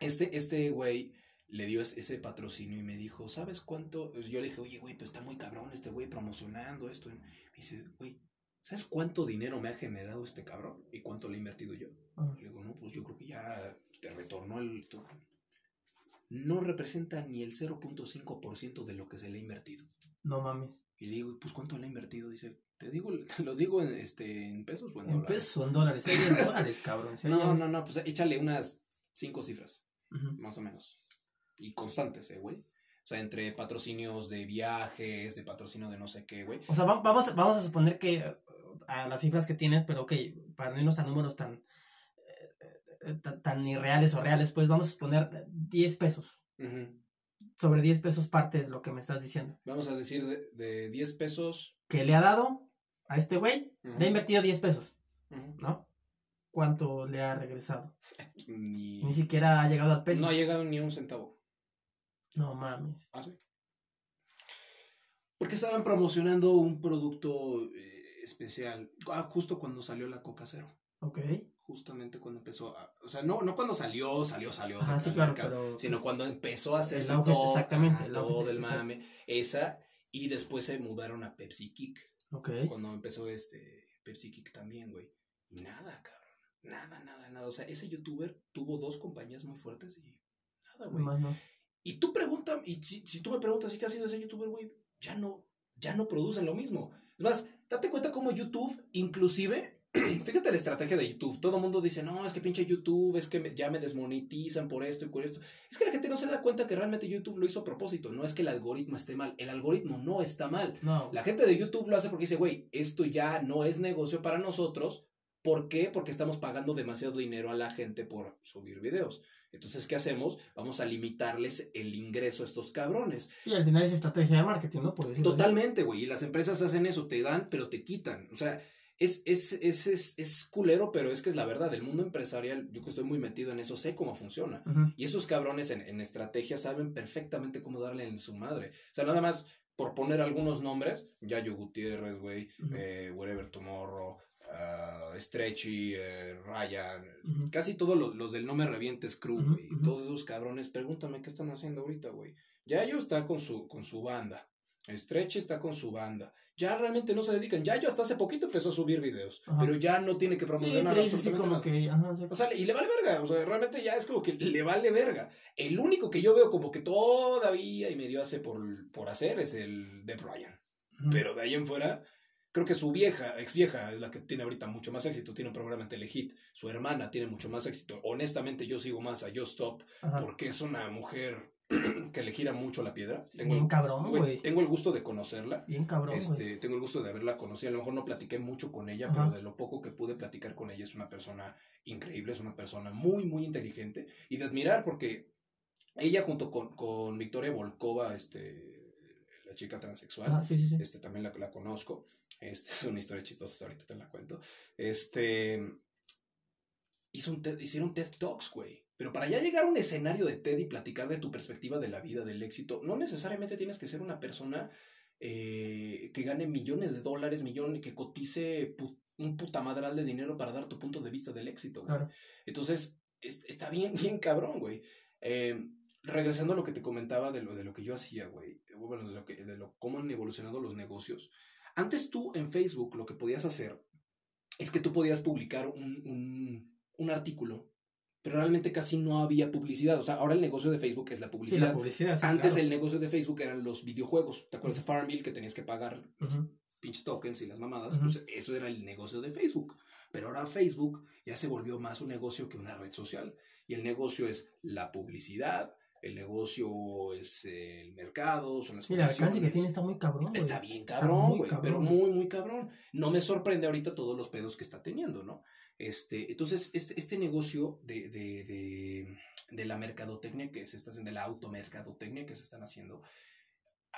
Este, este güey le dio es- ese patrocinio y me dijo, ¿sabes cuánto? Yo le dije, oye, güey, pues está muy cabrón este güey promocionando esto. Me dice, güey, ¿sabes cuánto dinero me ha generado este cabrón? ¿Y cuánto le he invertido yo? Ajá. Le digo, no, pues yo creo que ya te retornó el... No representa ni el 0.5% de lo que se le ha invertido. No mames. Y le digo, pues ¿cuánto le ha invertido? Dice, te digo, te (laughs) lo digo en, este, en pesos o en, En dólares. pesos o en dólares. En (laughs) dólares, cabrón. No, no, no, pues échale unas cinco cifras, más o menos. Y constantes, eh, güey. O sea, entre patrocinios de viajes, de patrocinio de no sé qué, güey. O sea, va- vamos, vamos a suponer que eh, a las cifras que tienes, pero ok, para no irnos a números tan, eh, eh, tan, tan irreales o reales, pues vamos a suponer eh, 10 pesos. Sobre 10 pesos parte de lo que me estás diciendo. Vamos a decir de, de 10 pesos. Que le ha dado a este güey, le ha invertido 10 pesos. ¿no? ¿Cuánto le ha regresado? Ni, Ni siquiera ha llegado al peso. no ha llegado ni a un centavo. No mames. Ah, sí. Porque estaban promocionando un producto eh, especial. Ah, justo cuando salió la Coca Cero. Ok. Justamente cuando empezó. a- o sea, no, no cuando salió, salió, salió. Ajá, sí, claro, mercado, pero. Sino cuando empezó a hacerse auge, todo, exactamente, auge, todo el exacto. mame. Esa. Y después se mudaron a Pepsi Kick. Ok. Cuando empezó este Pepsi Kick también, güey. Y nada, cabrón. Nada, nada, nada. O sea, ese youtuber tuvo dos compañías muy fuertes y nada, güey. Más no. Y tú preguntas, y si, si tú me preguntas, ¿y qué ha sido ese youtuber, güey? Ya no, ya no producen lo mismo. Es más, date cuenta cómo YouTube, inclusive, (clears throat) fíjate la estrategia de YouTube. Todo el mundo dice, no, es que pinche YouTube, es que me- ya me desmonetizan por esto y por esto. Es que la gente no se da cuenta que realmente YouTube lo hizo a propósito. No es que el algoritmo esté mal. El algoritmo no está mal. No. La gente de YouTube lo hace porque dice, güey, esto ya no es negocio para nosotros. ¿Por qué? Porque estamos pagando demasiado dinero a la gente por subir videos. Entonces, ¿qué hacemos? Vamos a limitarles el ingreso a estos cabrones. Sí, al final es estrategia de marketing, ¿no? Por. Totalmente, güey. Y las empresas hacen eso, te dan, pero te quitan. O sea, es, es, es, es, es culero, pero es que es la verdad. El mundo empresarial, yo que estoy muy metido en eso, sé cómo funciona. Y esos cabrones en, en estrategia saben perfectamente cómo darle en su madre. O sea, nada más por poner algunos nombres, Yayo Gutiérrez, güey, Ujú. eh, Whatever Tomorrow, ah, Stretchy, eh, Ryan, Ujú. casi todos los, los del No Me Revientes Crew, güey. ujú. Todos esos cabrones, pregúntame qué están haciendo ahorita, güey. Yayo está con su, con su banda. Stretchy está con su banda. Ya realmente no se dedican. Yayo hasta hace poquito empezó a subir videos, Ajá. pero ya no tiene que Sí, promocionar así absolutamente como nada. que. Ajá, sí. O sea, y le vale verga. O sea, realmente ya es como que le vale verga. El único que yo veo como que todavía y medio hace por, por hacer es el de Brian. Ujú. Pero de ahí en fuera, creo que su vieja, ex vieja, es la que tiene ahorita mucho más éxito. Tiene un programa en Telehit. Su hermana tiene mucho más éxito. Honestamente, yo sigo más a Yo Stop Ajá. porque es una mujer (clears throat) que le gira mucho la piedra. Sí, bien cabrón, güey, tengo el gusto de conocerla. Bien cabrón. Este, tengo el gusto de haberla conocido. A lo mejor no platiqué mucho con ella, Ajá. pero de lo poco que pude platicar con ella es una persona increíble, es una persona muy, muy inteligente y de admirar porque ella junto con, con Victoria Volkova, este, la chica transexual, Ajá, sí, sí, sí. este, también la, la conozco. Este, (laughs) es una historia chistosa, ahorita te la cuento. Este, hizo un TED- hicieron TED Talks, güey. Pero para ya llegar a un escenario de TED y platicar de tu perspectiva de la vida, del éxito, no necesariamente tienes que ser una persona eh, que gane millones de dólares, millones, que cotice pu- un puta madral de dinero para dar tu punto de vista del éxito, güey. Claro. Entonces, es- está bien, (laughs) bien cabrón, güey. Eh, regresando a lo que te comentaba de lo, de lo que yo hacía, güey. Bueno, de lo que, de lo, cómo han evolucionado los negocios. Antes tú en Facebook lo que podías hacer es que tú podías publicar un, un, un artículo, pero realmente casi no había publicidad. O sea, ahora el negocio de Facebook es la Sí, publicidad. la publicidad. sí, Antes claro. el negocio de Facebook eran los videojuegos. ¿Te acuerdas de Farmville que tenías que pagar Ujú. pinches tokens y las mamadas, pues eso era el negocio de Facebook. Pero ahora Facebook ya se volvió más un negocio que una red social. Y el negocio es la publicidad, el negocio es eh, el mercado, son las Sí, el alcance que tiene está muy cabrón. Está bien cabrón, muy cabrón. pero muy, muy cabrón. No me sorprende ahorita todos los pedos que está teniendo, ¿no? Este, entonces, este, este negocio de, de, de, de la mercadotecnia que se está haciendo, de la automercadotecnia que se están haciendo,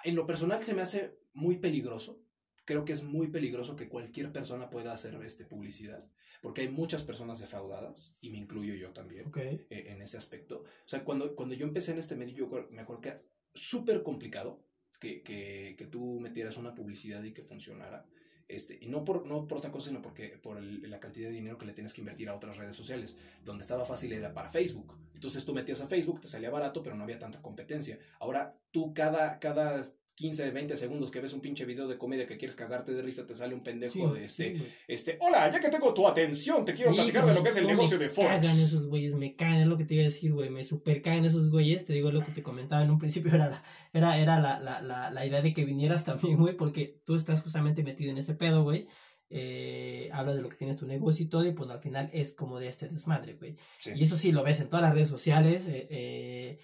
en lo personal se me hace muy peligroso. Creo que es muy peligroso que cualquier persona pueda hacer este, publicidad, porque hay muchas personas defraudadas, y me incluyo yo también Ok. eh, en ese aspecto. O sea, cuando, cuando yo empecé en este medio, yo me acuerdo que era súper complicado que, que, que tú metieras una publicidad y que funcionara. Este, y no por, no por otra cosa, sino porque por el- la cantidad de dinero que le tienes que invertir a otras redes sociales. Donde estaba fácil era para Facebook. Entonces tú metías a Facebook, te salía barato, pero no había tanta competencia. Ahora tú cada, cada 15, 20 segundos que ves un pinche video de comedia que quieres cagarte de risa, te sale un pendejo Sí, de este, sí, este, hola, ya que tengo tu atención, te quiero Sí, platicar de pues, lo que es el negocio me de Forex. cagan esos güeyes, me cagan, es lo que te iba a decir, güey, me super cagan esos güeyes, te digo lo que te comentaba en un principio, (laughs) era la, era, era la, la, la, la idea de que vinieras también, güey, porque tú estás justamente metido en ese pedo, güey, eh, habla de lo que tienes tu negocio y todo, y pues al final es como de este desmadre, güey. Y eso sí, lo ves en todas las redes sociales, eh, eh,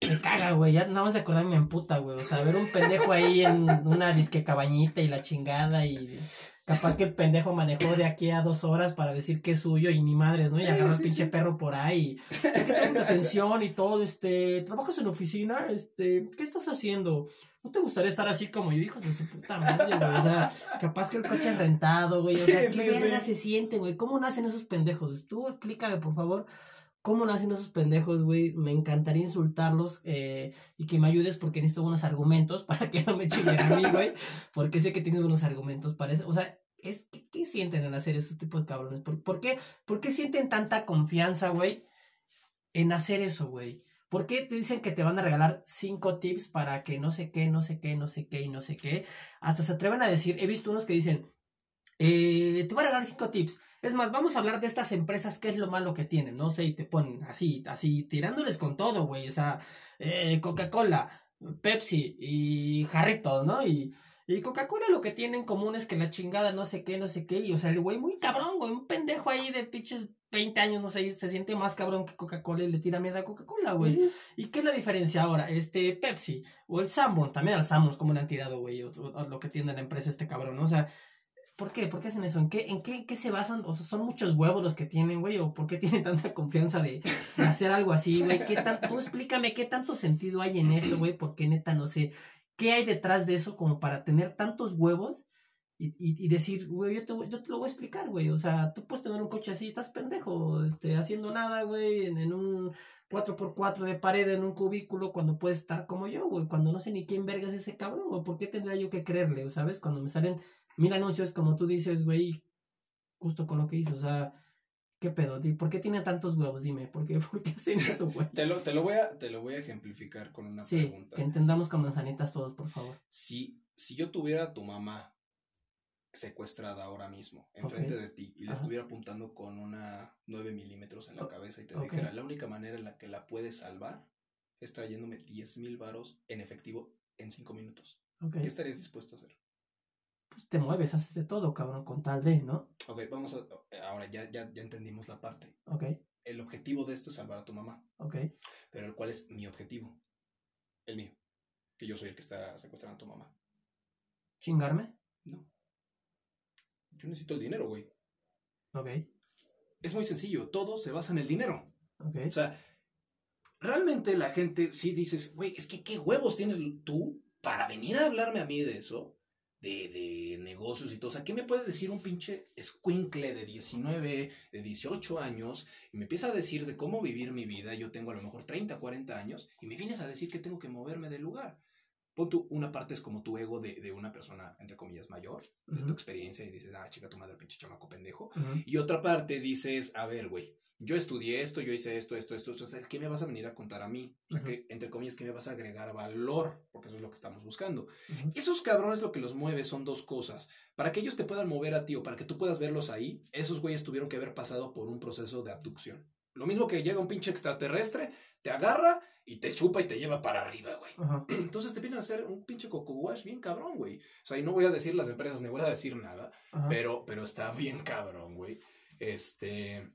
me caga, güey, ya nada más de acordarme me emputa, güey, o sea, ver un pendejo ahí en una disque cabañita y la chingada y... Capaz que el pendejo manejó de aquí a dos horas para decir que es suyo y ni madres, ¿no? Y Sí, agarró al sí, pinche sí. perro por ahí. Es que tengo atención y todo, este, ¿trabajas en oficina? Este, ¿qué estás haciendo? ¿No te gustaría estar así como yo, hijo de su puta madre, güey? O sea, capaz que el coche es rentado, güey. O sea, ¿qué verga se siente, güey? ¿Cómo nacen esos pendejos? Tú explícame, por favor. ¿Cómo nacen esos pendejos, güey? Me encantaría insultarlos eh, y que me ayudes porque necesito buenos argumentos (laughs) para que no me chinguen a mí, güey. Porque sé que tienes buenos argumentos para eso. O sea, es, ¿qué, sienten al hacer esos tipos de cabrones? ¿Por, por qué, ¿Por qué sienten tanta confianza, güey, en hacer eso, güey? ¿Por qué te dicen que te van a regalar cinco tips para que no sé qué, no sé qué, no sé qué y no sé qué? Hasta se atreven a decir, he visto unos que dicen, eh, te voy a regalar cinco tips. Es más, vamos a hablar de estas empresas, qué es lo malo que tienen, no sé, y te ponen así, así, tirándoles con todo, güey. O sea, eh, Coca-Cola, Pepsi y Jarritos, ¿no? Y, y Coca-Cola lo que tienen en común es que la chingada no sé qué, no sé qué. Y o sea, el güey muy cabrón, güey, un pendejo ahí de pinches 20 años, no sé, se siente más cabrón que Coca-Cola y le tira mierda a Coca-Cola, güey. ¿Y qué es la diferencia ahora? Este, Pepsi o el Sanborn, también al Sanborn, como le han tirado, güey, o, o- o lo que tiene la empresa este cabrón, ¿no? O sea, ¿por qué? ¿Por qué hacen eso? ¿En qué, en qué, qué se basan? O sea, ¿son muchos huevos los que tienen, güey? ¿O por qué tienen (laughs) tanta confianza de, hacer algo así, güey? ¿Qué tan, tú explícame qué tanto sentido hay en eso, güey? Porque neta, no sé, ¿qué hay detrás de eso como para tener tantos huevos? Y, y, y decir, güey, yo te, yo te lo voy a explicar, güey. O sea, tú puedes tener un coche así, estás pendejo, este, haciendo nada, güey, en, un 4x4 de pared, en un cubículo, cuando puedes estar como yo, güey. Cuando no sé ni quién verga es ese cabrón, güey. ¿Por qué tendría yo que creerle, sabes? Cuando me salen mil anuncios, como tú dices, güey, justo con lo que dices, o sea, ¿qué pedo? ¿Por qué tiene tantos huevos? Dime, ¿por qué, (laughs) ¿por qué hacen eso, güey? Te lo, te lo voy a, te lo voy a ejemplificar con una Sí, pregunta. que entendamos con manzanitas todos, por favor. Si, si yo tuviera a tu mamá secuestrada ahora mismo, enfrente de ti, y le Ajá. estuviera apuntando con una 9 milímetros en la cabeza y te dijera, la única manera en la que la puedes salvar es trayéndome 10 mil varos en efectivo en 5 minutos. ¿Qué estarías dispuesto a hacer? Pues te mueves, haces de todo, cabrón, con tal de, ¿no? Ok, vamos a... Ahora ya, ya, ya entendimos la parte. Ok, El objetivo de esto es salvar a tu mamá. ok. Pero ¿cuál es mi objetivo? El mío. Que yo soy el que está secuestrando a tu mamá. ¿Chingarme? No. Yo necesito el dinero, güey. Ok, Es muy sencillo. Todo se basa en el dinero. ok. O sea, realmente la gente sí dices, güey, es que qué huevos tienes tú para venir a hablarme a mí de eso. De, de negocios y todo. O sea, ¿qué me puede decir un pinche escuincle de 19, de 18 años? Y me empieza a decir de cómo vivir mi vida. Yo tengo a lo mejor 30, 40 años. Y me vienes a decir que tengo que moverme del lugar. Pon tú, una parte es como tu ego de, de una persona, entre comillas, mayor, de tu experiencia, y dices, ah, chica, tu madre, pinche chamaco pendejo. Y otra parte dices, a ver, güey, yo estudié esto, yo hice esto, esto, esto, esto, ¿qué me vas a venir a contar a mí? O sea, que, entre comillas, ¿qué me vas a agregar valor? Porque eso es lo que estamos buscando. Esos cabrones lo que los mueve son dos cosas. Para que ellos te puedan mover a ti o para que tú puedas verlos ahí, esos güeyes tuvieron que haber pasado por un proceso de abducción. Lo mismo que llega un pinche extraterrestre, te agarra y te chupa y te lleva para arriba, güey. Ajá. (clears throat) Entonces te vienen a hacer un pinche coco wash bien cabrón, güey. O sea, y no voy a decir las empresas, ni voy a decir nada, Ajá. pero, pero está bien cabrón, güey. Este,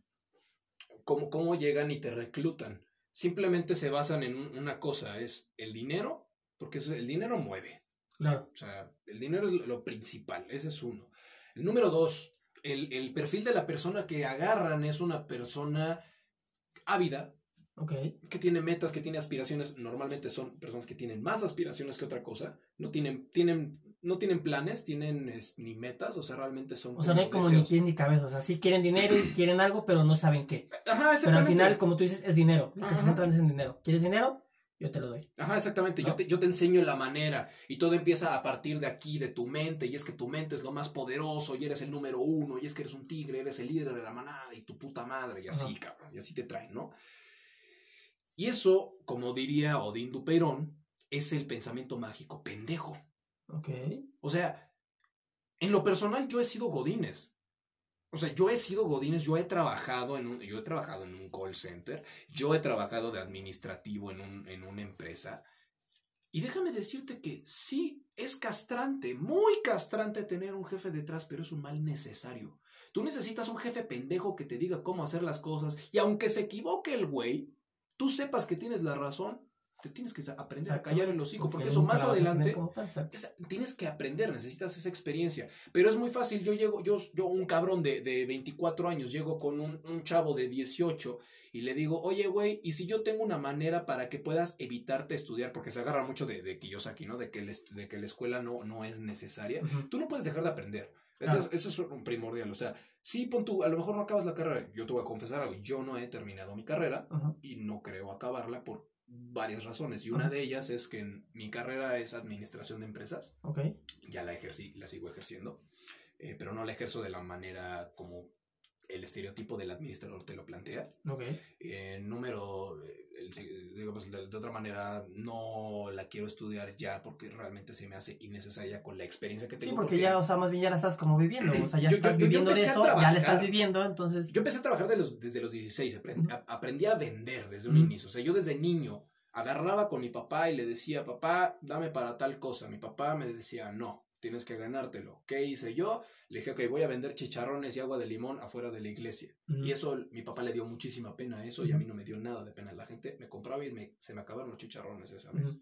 ¿cómo, ¿cómo llegan y te reclutan? Simplemente se basan en un- una cosa, es el dinero, porque el dinero mueve. Claro. O sea, el dinero es lo, principal, ese es uno. El número dos, el, el perfil de la persona que agarran es una persona ávida, Ok. que tiene metas, que tiene aspiraciones. Normalmente son personas que tienen más aspiraciones que otra cosa. No tienen, tienen, no tienen planes, tienen es, ni metas, o sea, realmente son. O sea, no hay como ni pies ni cabeza. O sea, sí quieren dinero y quieren algo, pero no saben qué. Ajá, Pero al exactamente. final, como tú dices, es dinero. Lo que se centran es en dinero. ¿Quieres dinero? Yo te lo doy. Ajá, exactamente. Yo, te, yo te enseño la manera y todo empieza a partir de aquí, de tu mente, y es que tu mente es lo más poderoso y eres el número uno, y es que eres un tigre, eres el líder de la manada y tu puta madre, y así, cabrón, y así te traen, ¿no? Y eso, como diría Odín Dupeirón, es el pensamiento mágico pendejo. Ok. O sea, en lo personal yo he sido Godines. O sea, yo he sido Godines, yo he trabajado en un, yo he trabajado en un call center, yo he trabajado de administrativo en, un, en una empresa. Y déjame decirte que sí, es castrante, muy castrante tener un jefe detrás, pero es un mal necesario. Tú necesitas un jefe pendejo que te diga cómo hacer las cosas, y aunque se equivoque el güey, tú sepas que tienes la razón, te tienes que aprender a callar el hocico, porque eso nunca más adelante es- tienes que aprender, necesitas esa experiencia. Pero es muy fácil, yo llego, yo, yo un cabrón de, de 24 años, llego con un, un chavo de 18 y le digo, oye, güey, ¿y si yo tengo una manera para que puedas evitarte estudiar? Porque se agarra mucho de, de Kiyosaki, ¿no? De que, de que la escuela no, no es necesaria. Tú no puedes dejar de aprender. Eso, Claro. es, eso es un primordial. O sea, sí, pon tú, a lo mejor no acabas la carrera. Yo te voy a confesar algo, yo no he terminado mi carrera y no creo acabarla por varias razones. Y una Ajá. de ellas es que mi carrera es administración de empresas Ok. ya la ejercí, la sigo ejerciendo, eh, pero no la ejerzo de la manera como el estereotipo del administrador te lo plantea. Ok. Eh, número, eh, el digamos, de, de otra manera, no la quiero estudiar ya porque realmente se me hace innecesaria con la experiencia que Sí, tengo. porque ya, o sea, más bien ya la estás como viviendo. O sea, ya Yo- estás yo- yo viviendo de eso, ya la estás viviendo, entonces. Yo empecé a trabajar de los, desde los 16, aprendí, aprendí a vender desde un inicio. O sea, yo desde niño agarraba con mi papá y le decía, papá, dame para tal cosa. Mi papá me decía, no, tienes que ganártelo. ¿Qué hice yo? Le dije, ok, voy a vender chicharrones y agua de limón afuera de la iglesia. Y eso, mi papá le dio muchísima pena a eso y a mí no me dio nada de pena. La gente me compraba y me- se me acabaron los chicharrones esa vez.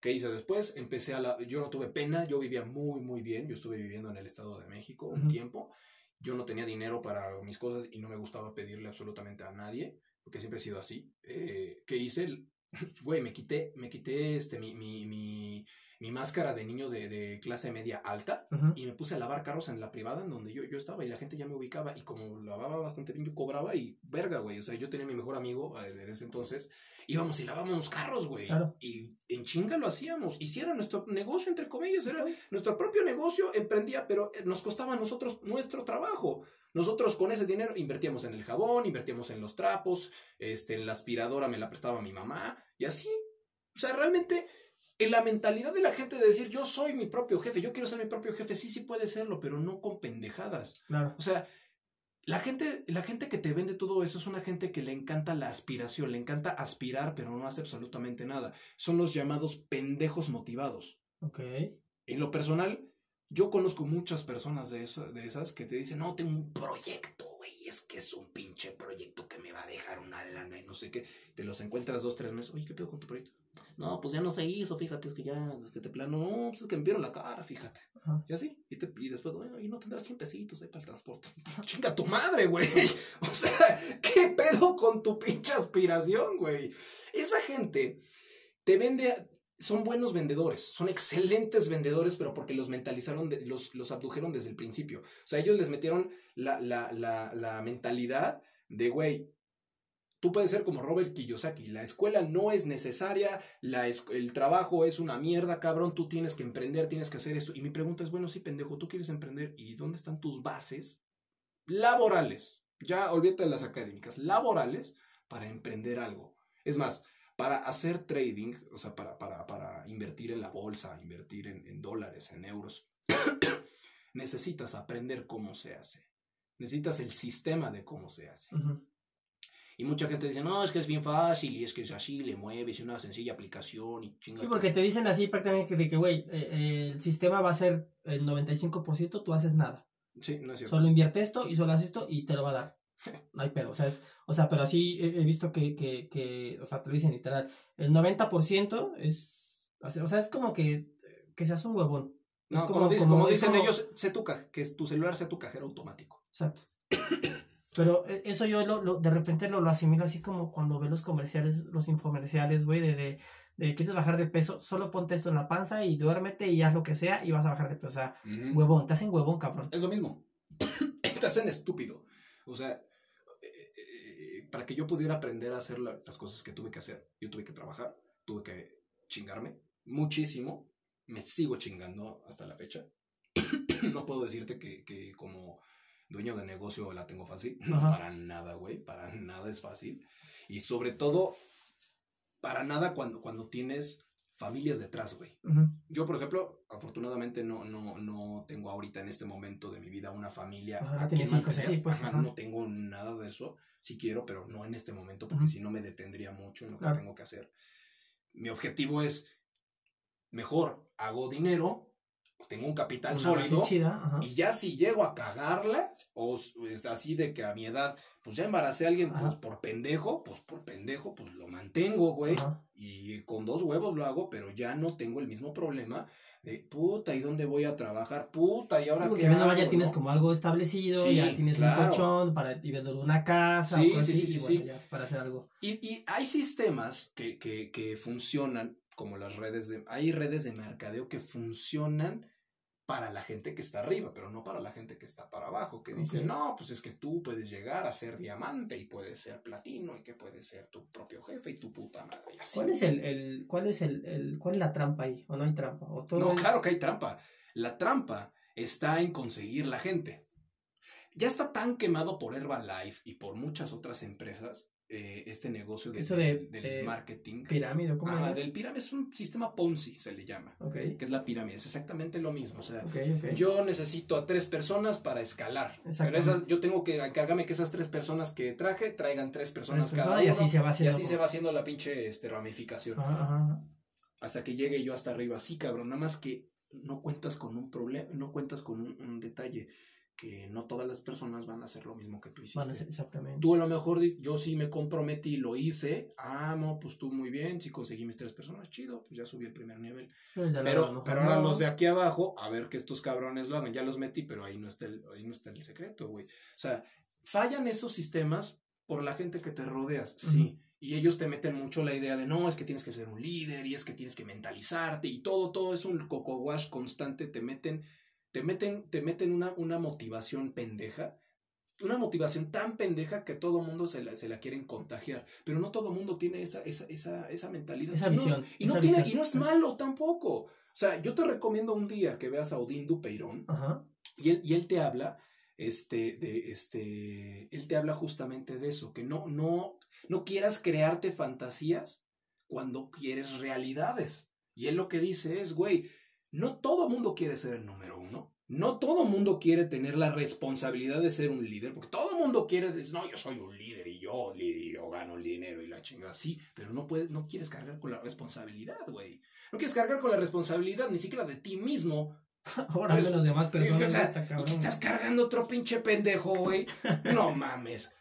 ¿Qué hice después? Empecé a la... Yo no tuve pena, yo vivía muy, muy bien. Yo estuve viviendo en el Estado de México un tiempo. Yo no tenía dinero para mis cosas y no me gustaba pedirle absolutamente a nadie, porque siempre he sido así. Eh, ¿Qué hice? (laughs) Güey, me quité, me quité este, mi, mi, mi, mi máscara de niño de, de clase media alta y me puse a lavar carros en la privada en donde yo, yo estaba y la gente ya me ubicaba y como lavaba bastante bien yo cobraba y verga, güey, o sea, yo tenía mi mejor amigo eh, desde ese entonces, íbamos y lavábamos carros, güey, Claro. y en chinga lo hacíamos, era nuestro negocio, entre comillas, era nuestro propio negocio, emprendía, pero eh, nos costaba a nosotros nuestro trabajo. Nosotros con ese dinero invertíamos en el jabón, invertíamos en los trapos, este, en la aspiradora me la prestaba mi mamá, y así. O sea, realmente en la mentalidad de la gente de decir yo soy mi propio jefe, yo quiero ser mi propio jefe, sí, sí puede serlo, pero no con pendejadas. Claro. O sea, la gente, la gente que te vende todo eso es una gente que le encanta la aspiración, le encanta aspirar, pero no hace absolutamente nada. Son los llamados pendejos motivados. Ok. En lo personal, yo conozco muchas personas de, eso- de esas que te dicen, no, tengo un proyecto, güey, es que es un pinche proyecto que me va a dejar una lana y no sé qué. Te los encuentras dos, tres meses, oye, ¿qué pedo con tu proyecto? No, pues ya no se hizo, fíjate, es que ya, es que te plano, no, pues es que me vieron la cara, fíjate. Ajá. Y así, y, te, y después, bueno, y no tendrás 100 pesitos ahí para el transporte. (laughs) Chinga tu madre, güey. (laughs) O sea, ¿qué pedo con tu pinche aspiración, güey? Esa gente te vende, son buenos vendedores, son excelentes vendedores, pero porque los mentalizaron, de- los, los abdujeron desde el principio. O sea, ellos les metieron la, la, la, la mentalidad de, güey, tú puedes ser como Robert Kiyosaki, la escuela no es necesaria, la el trabajo es una mierda, cabrón, tú tienes que emprender, tienes que hacer esto. Y mi pregunta es, bueno, sí, pendejo, tú quieres emprender, ¿y dónde están tus bases laborales? Ya olvídate de las académicas, laborales para emprender algo. Es más, para hacer trading, o sea, para, para, para invertir en la bolsa, invertir en, dólares, en euros, (coughs) necesitas aprender cómo se hace. Necesitas el sistema de cómo se hace. Y mucha gente dice, no, es que es bien fácil y es que es así, le mueves, una sencilla aplicación y chinga. Sí, porque te dicen así prácticamente de que, güey, eh, eh, el sistema va a ser el 95%, tú haces nada. Sí, no es cierto. Solo invierte esto y solo haces esto y te lo va a dar. (laughs) No hay pedo. O sea, es- o sea pero así he, he visto que, que, que, o sea, te lo dicen literal. El 90% es, o sea, es como que, que seas un huevón. No, Es como, dice- como- dicen ellos, sé tu que tu celular sea tu cajero automático. Exacto. (coughs) Pero eh, eso yo lo, lo- de repente lo, lo asimilo así como cuando veo los comerciales, los infomerciales, güey, de, de, de quieres bajar de peso, solo ponte esto en la panza y duérmete y haz lo que sea y vas a bajar de peso. O sea, huevón, te hacen huevón, cabrón. Es lo mismo. (clears throat) Te hacen estúpido. O sea, eh, eh, para que yo pudiera aprender a hacer la- las cosas que tuve que hacer, yo tuve que trabajar, tuve que chingarme muchísimo. Me sigo chingando hasta la fecha. (clears throat) no puedo decirte que, que como dueño de negocio la tengo fácil. (laughs) No, para nada, güey. Para nada es fácil. Y sobre todo, para nada cuando, cuando tienes familias detrás, güey. Ujú. Yo, por ejemplo, afortunadamente no, no, no tengo ahorita en este momento de mi vida una familia. Ajá, no a tienes hijos, así, pues, Ajá, no tengo nada de eso. Si quiero, pero no en este momento, porque Ujú. si no me detendría mucho en lo que Claro. tengo que hacer. Mi objetivo es, mejor hago dinero, tengo un capital Una sólido, chida, y ya si llego a cagarla, o es así de que a mi edad, pues ya embaracé a alguien, pues por pendejo, pues por pendejo, pues lo mantengo, güey. Ajá. Y con dos huevos lo hago, pero ya no tengo el mismo problema de puta, ¿y dónde voy a trabajar? Puta, ¿y ahora Porque qué hago, ya tienes como algo establecido, Sí, ya tienes claro. un colchón para viendo una casa, Sí, o sí, así, sí, y sí, bueno, sí. ya es para hacer algo. Y, y hay sistemas que, que, que funcionan, como las redes de... Hay redes de mercadeo que funcionan para la gente que está arriba, pero no para la gente que está para abajo, que dice, Ok. no, pues es que tú puedes llegar a ser diamante y puedes ser platino y que puedes ser tu propio jefe y tu puta madre. y así. ¿Cuál es el, el cuál es el, el cuál es la trampa ahí? ¿O no hay trampa? ¿O todo No, es- claro que hay trampa. La trampa está en conseguir la gente. Ya está tan quemado por Herbalife y por muchas otras empresas eh, este negocio de- Eso de- del, de marketing. pirámide, ¿o ¿cómo es? del pirámide es un sistema Ponzi, se le llama. Que es la pirámide. Es exactamente lo mismo. O sea, yo necesito a tres personas para escalar. Pero esas, yo tengo que encargarme que esas tres personas que traje traigan tres personas Tres cada personas, uno. y así se va y haciendo. así se va haciendo la pinche este, ramificación Ajá, ajá. hasta que llegue yo hasta arriba. Sí, cabrón, nada más que no cuentas con un problema, no cuentas con un, un detalle, que no todas las personas van a hacer lo mismo que tú hiciste. Van a ser- exactamente. Tú a lo mejor dices, yo sí me comprometí, lo hice, ah, no, pues tú muy bien, si conseguí mis tres personas, chido, pues ya subí el primer nivel. Pero, Pero, ahora los de aquí abajo, a ver que estos cabrones lo hagan, ya los metí, pero ahí no está el, ahí no está el secreto, güey. O sea, fallan esos sistemas por la gente que te rodeas, sí. Y ellos te meten mucho la idea de no, es que tienes que ser un líder y es que tienes que mentalizarte y todo, todo es un coco wash constante, te meten, te meten, te meten una, una motivación pendeja, una motivación tan pendeja que todo mundo se la, se la quieren contagiar, pero no todo mundo tiene esa, esa, esa, esa mentalidad. Esa Y no- tiene, visión. y no es malo tampoco. O sea, yo te recomiendo un día que veas a Odín Dupeirón Ajá. y él, y él te habla, este, de, este, él te habla justamente de eso, que no, no, no quieras crearte fantasías cuando quieres realidades. Y él lo que dice es, güey, no todo mundo quiere ser el número uno. No todo mundo quiere tener la responsabilidad de ser un líder, porque todo mundo quiere decir, no, yo soy un líder y yo, y yo gano el dinero y la chingada, sí, pero no puedes, no quieres cargar con la responsabilidad, güey. No quieres cargar con la responsabilidad ni siquiera de ti mismo, (laughs) Ahora de las demás personas. (laughs) o sea, está ¿Y cabrón. que estás cargando otro pinche pendejo, güey? (laughs) No mames.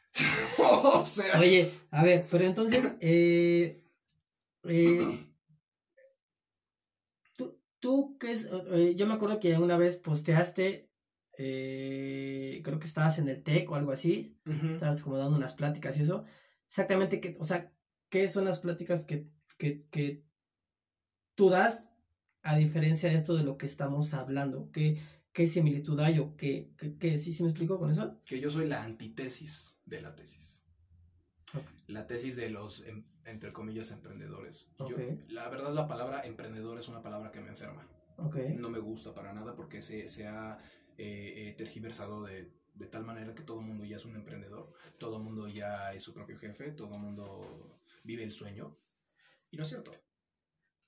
o sea. Oye, a ver, pero entonces, eh, eh, tú, ¿qué es? Eh, yo me acuerdo que una vez posteaste, eh, creo que estabas en el TEC o algo así, estabas como dando unas pláticas y eso. Exactamente, que, o sea, ¿qué son las pláticas que, que, que tú das a diferencia de esto de lo que estamos hablando? ¿Qué, qué similitud hay o qué, qué, qué- sí, sí me explico con eso? Que yo soy la antítesis de la tesis. Ok. La tesis de los, em- entre comillas, emprendedores. Yo- Ok. la verdad, la palabra emprendedor es una palabra que me enferma. Ok. No me gusta para nada porque se, se ha eh, eh, tergiversado de, de tal manera que todo el mundo ya es un emprendedor. Todo el mundo ya es su propio jefe. Todo el mundo vive el sueño. Y no es cierto.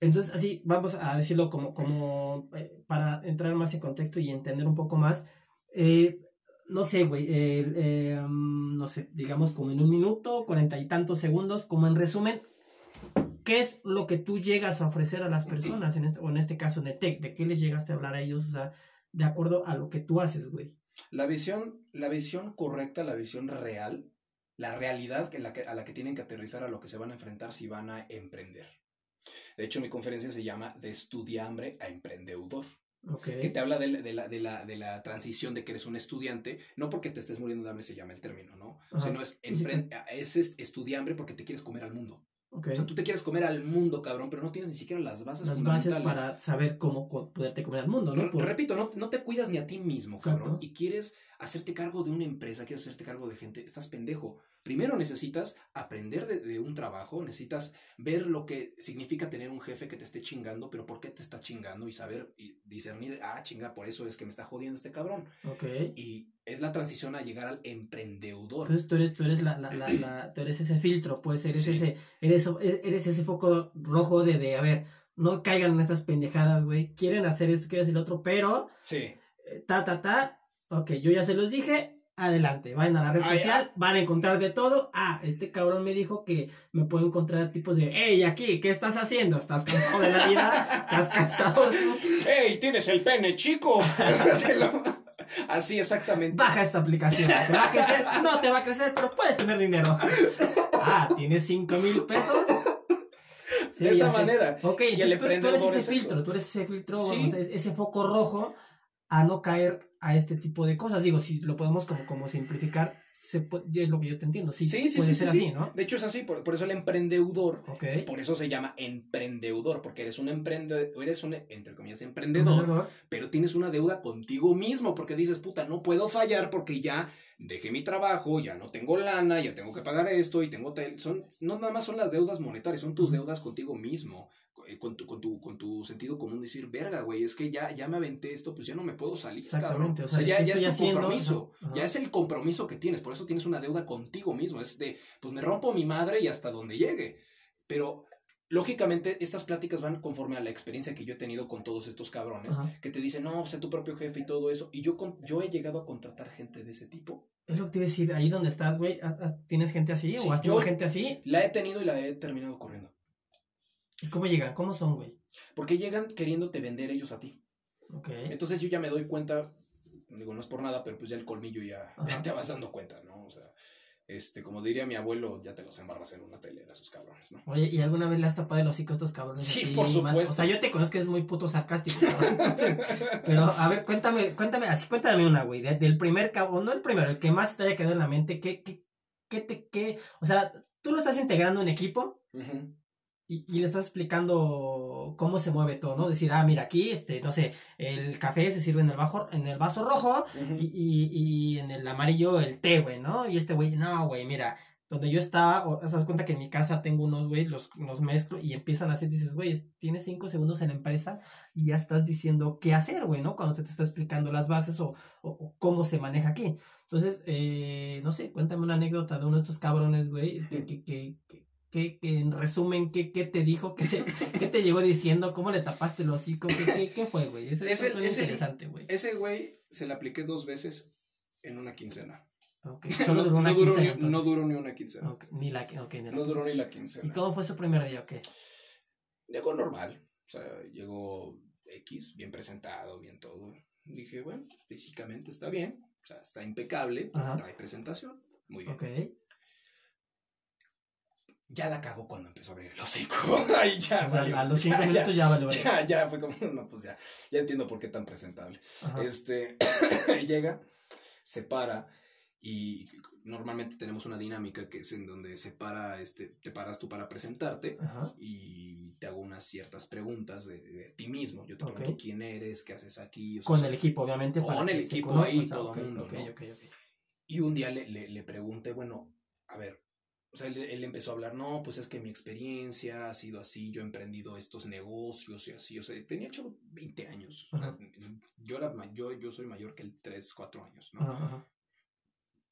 Entonces, así, vamos a decirlo como, como eh, para entrar más en contexto y entender un poco más. eh, no sé, güey, eh, eh, mm, no sé, digamos como en un minuto, cuarenta y tantos segundos, como en resumen, ¿qué es lo que tú llegas a ofrecer a las personas, en este, o en este caso en tech? ¿De qué les llegaste a hablar a ellos? O sea, de acuerdo a lo que tú haces, güey. La visión, la visión correcta, la visión real, la realidad la que, a la que tienen que aterrizar a lo que se van a enfrentar si van a emprender. De hecho, mi conferencia se llama De estudiambre a emprendedor. Que te habla de, la- de la, de, la, de la transición de que eres un estudiante, no porque te estés muriendo de hambre se llama el término, ¿no? Ajá. Sino es, Sí, sí, es est- estudiambre porque te quieres comer al mundo. Ok. O sea, tú te quieres comer al mundo, cabrón, pero no tienes ni siquiera las bases Las bases fundamentales. para saber cómo co- poderte comer al mundo, ¿no? Por- Repito, no, no te cuidas ni a ti mismo, cabrón, Exacto. y quieres hacerte cargo de una empresa, quieres hacerte cargo de gente, estás pendejo. Primero necesitas aprender de, de un trabajo, necesitas ver lo que significa tener un jefe que te esté chingando, pero por qué te está chingando y saber y discernir, ah, chinga, por eso es que me está jodiendo este cabrón. Ok. Y es la transición a llegar al emprendedor. Entonces tú eres, tú eres la, la, la, la- tú eres ese filtro, pues eres Sí. ese, eres, eres ese foco rojo de, de, a ver, no caigan en estas pendejadas, güey. Quieren hacer esto, quieren hacer lo otro, pero, Sí. eh, ta, ta, ta, ok, yo ya se los dije, adelante, vayan a la red Ay, social, van a encontrar de todo. Ah, este cabrón me dijo que me puedo encontrar tipos de, hey, aquí, ¿qué estás haciendo? ¿Estás cansado de la vida? ¿Estás cansado? ¡Ey, tienes el pene, chico! (laughs) (laughs) Así exactamente. Baja esta aplicación. ¿Te va a crecer? No te va a crecer, pero puedes tener dinero. Ah, ¿tienes cinco mil pesos? Sí, de esa manera. Ok, Y el tú- tú, eres ese filtro, tú eres ese filtro, Sí. vamos, es- ese foco rojo a no caer a este tipo de cosas. Digo, si lo podemos como, como simplificar, se puede- es lo que yo te entiendo. Sí, Sí, sí, puede sí, ser sí, así, sí. ¿no? De hecho es así, por, por eso el emprendedor, Ok. por eso se llama emprendedor, porque eres un emprendedor, eres un, entre comillas, emprendedor, pero tienes una deuda contigo mismo, porque dices, puta, no puedo fallar porque ya dejé mi trabajo, ya no tengo lana, ya tengo que pagar esto y tengo... tel- Son, no nada más son las deudas monetarias, son tus deudas contigo mismo, con tu, con tu, con tu sentido común, decir, verga, güey, es que ya, ya me aventé esto, pues ya no me puedo salir, cabrón. Exactamente, o O sea, sea, ¿qué ya, es tu haciendo? compromiso, Ajá. ya es el compromiso que tienes, por eso tienes una deuda contigo mismo, es de, pues me rompo mi madre y hasta donde llegue, pero... Lógicamente, estas pláticas van conforme a la experiencia que yo he tenido con todos estos cabrones Ajá. que te dicen, no, sé tu propio jefe y todo eso. Y yo, con, yo he llegado a contratar gente de ese tipo. Es lo que te iba a decir, ahí donde estás, güey, ¿has- has- ¿tienes gente así? Sí, ¿O has tenido gente así? La he tenido y la he terminado corriendo. ¿Y cómo llegan? ¿Cómo son, güey? Porque llegan queriéndote vender ellos a ti. Ok. Entonces yo ya me doy cuenta, digo, no es por nada, pero pues ya el colmillo ya, te vas dando cuenta, ¿no? O sea, este, como diría mi abuelo, ya te los embarras en una telera, esos cabrones, ¿no? Oye, ¿y alguna vez le has tapado el hocico a estos cabrones? Sí, así, por man? supuesto. O sea, yo te conozco que es muy puto sarcástico. Entonces, pero, a ver, cuéntame, cuéntame, así cuéntame una, güey, de- del primer cabrón, no el primero, el que más te haya quedado en la mente, ¿qué, qué, qué te, qué, o sea, tú lo estás integrando en equipo Ujú. Y, y le estás explicando cómo se mueve todo, ¿no? Decir, ah, mira, aquí, este, no sé, el café se sirve en el, bajo, en el vaso rojo y, y en el amarillo el té, güey, ¿no? Y este güey, no, güey, mira, donde yo estaba, o te das cuenta que en mi casa tengo unos, güey, los, los mezclo y empiezan a hacer, dices, güey, tienes cinco segundos en la empresa y ya estás diciendo qué hacer, güey, ¿no? Cuando se te está explicando las bases o, o, o cómo se maneja aquí. Entonces, eh, no sé, cuéntame una anécdota de uno de estos cabrones, güey, que, que, que, que, que en resumen, ¿qué, qué te dijo? ¿Qué te, (laughs) qué te llegó diciendo? ¿Cómo le tapaste el hocico? ¿Qué, qué, qué fue, güey? Eso, eso Ese- ese- interesante, güey. Ese güey se le apliqué dos veces en una quincena. Solo (laughs) no, duró una no duró quincena, ni, no duró ni una quincena. Ni la, ok, ni la No duró quincena. ni la ¿Y quincena. cómo fue su primer día? Llegó normal. O sea, llegó X, bien presentado, bien todo. Dije, bueno, físicamente está bien. O sea, está impecable. Ajá. Trae presentación. Muy bien. Ok. Ya la cagó cuando empezó a abrir el hocico. (laughs) Ahí ya, O sea, valió. a los cinco Ya, ya, minutos ya, vale, vale. (laughs) Ya, ya, fue como, no, pues ya. Ya entiendo por qué tan presentable. Ajá. Este, (clears throat) llega, se para y normalmente tenemos una dinámica que es en donde se para, este, te paras tú para presentarte Ajá. y te hago unas ciertas preguntas de, de ti mismo. Yo te Ok. pregunto quién eres, qué haces aquí. o sea, Con el equipo, obviamente. Con para el equipo ahí, o sea, todo ok, mundo, ok, ¿no? Y un día le, le, le pregunté, bueno, a ver, o sea, él, él empezó a hablar, no, pues es que mi experiencia ha sido así, yo he emprendido estos negocios y así, o sea, tenía hecho 20 años. Ajá. yo, era, ma- yo, soy mayor que él 3, 4 años, ¿no? Ajá, ajá.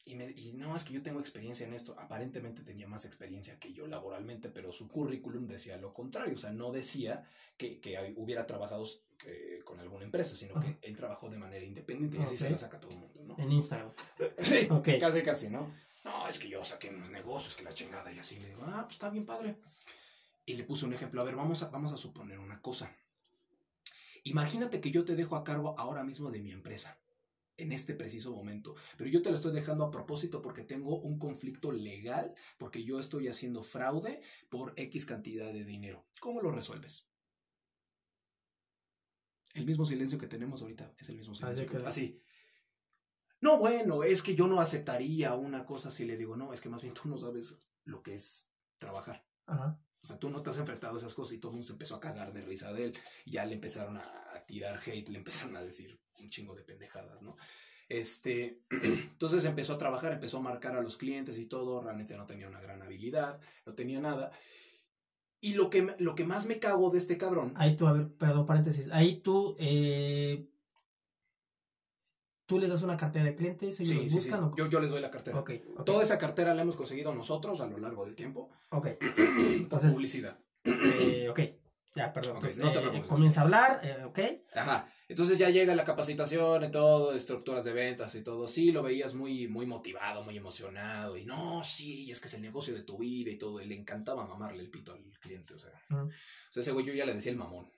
Y, me, y no, es que yo tengo experiencia en esto. Aparentemente tenía más experiencia que yo laboralmente, pero su currículum decía lo contrario. O sea, no decía que, que hubiera trabajado que- con alguna empresa, sino que él trabajó de manera independiente y así se Ok. la saca todo el mundo, ¿no? En Instagram. (laughs) Sí, Ok. casi, casi, ¿no? No, es que yo saqué unos negocios, que la chingada, y así le digo, ah, pues está bien padre. Y le puse un ejemplo, a ver, vamos a, vamos a suponer una cosa. Imagínate que yo te dejo a cargo ahora mismo de mi empresa, en este preciso momento, pero yo te lo estoy dejando a propósito porque tengo un conflicto legal, porque yo estoy haciendo fraude por X cantidad de dinero. ¿Cómo lo resuelves? El mismo silencio que tenemos ahorita es el mismo silencio. Así que- que- así. No, bueno, es que yo no aceptaría una cosa si le digo, no, es que más bien tú no sabes lo que es trabajar. Ajá. O sea, tú no te has enfrentado a esas cosas y todo el mundo se empezó a cagar de risa de él. Y ya le empezaron a, tirar hate, le empezaron a decir un chingo de pendejadas, ¿no? Este, (clears throat) entonces empezó a trabajar, empezó a marcar a los clientes y todo. Realmente no tenía una gran habilidad, no tenía nada. Y lo que, lo que más me cago de este cabrón. Ahí tú, a ver, perdón, paréntesis. Ahí tú, eh, tú les das una cartera de clientes, ellos Sí, los sí, sí. buscan o Yo, yo les doy la cartera. Toda esa cartera la hemos conseguido nosotros a lo largo del tiempo. Ok, (clears throat) Entonces- publicidad. eh, ok. Ya, perdón. Entonces, no te eh, comienza a hablar, eh, ok. Ajá. Entonces ya llega la capacitación y todo, estructuras de ventas y todo. Sí, lo veías muy, muy motivado, muy emocionado. Y no, sí, es que es el negocio de tu vida y todo. Y le encantaba mamarle el pito al cliente. O sea, o sea ese güey yo ya le decía el mamón.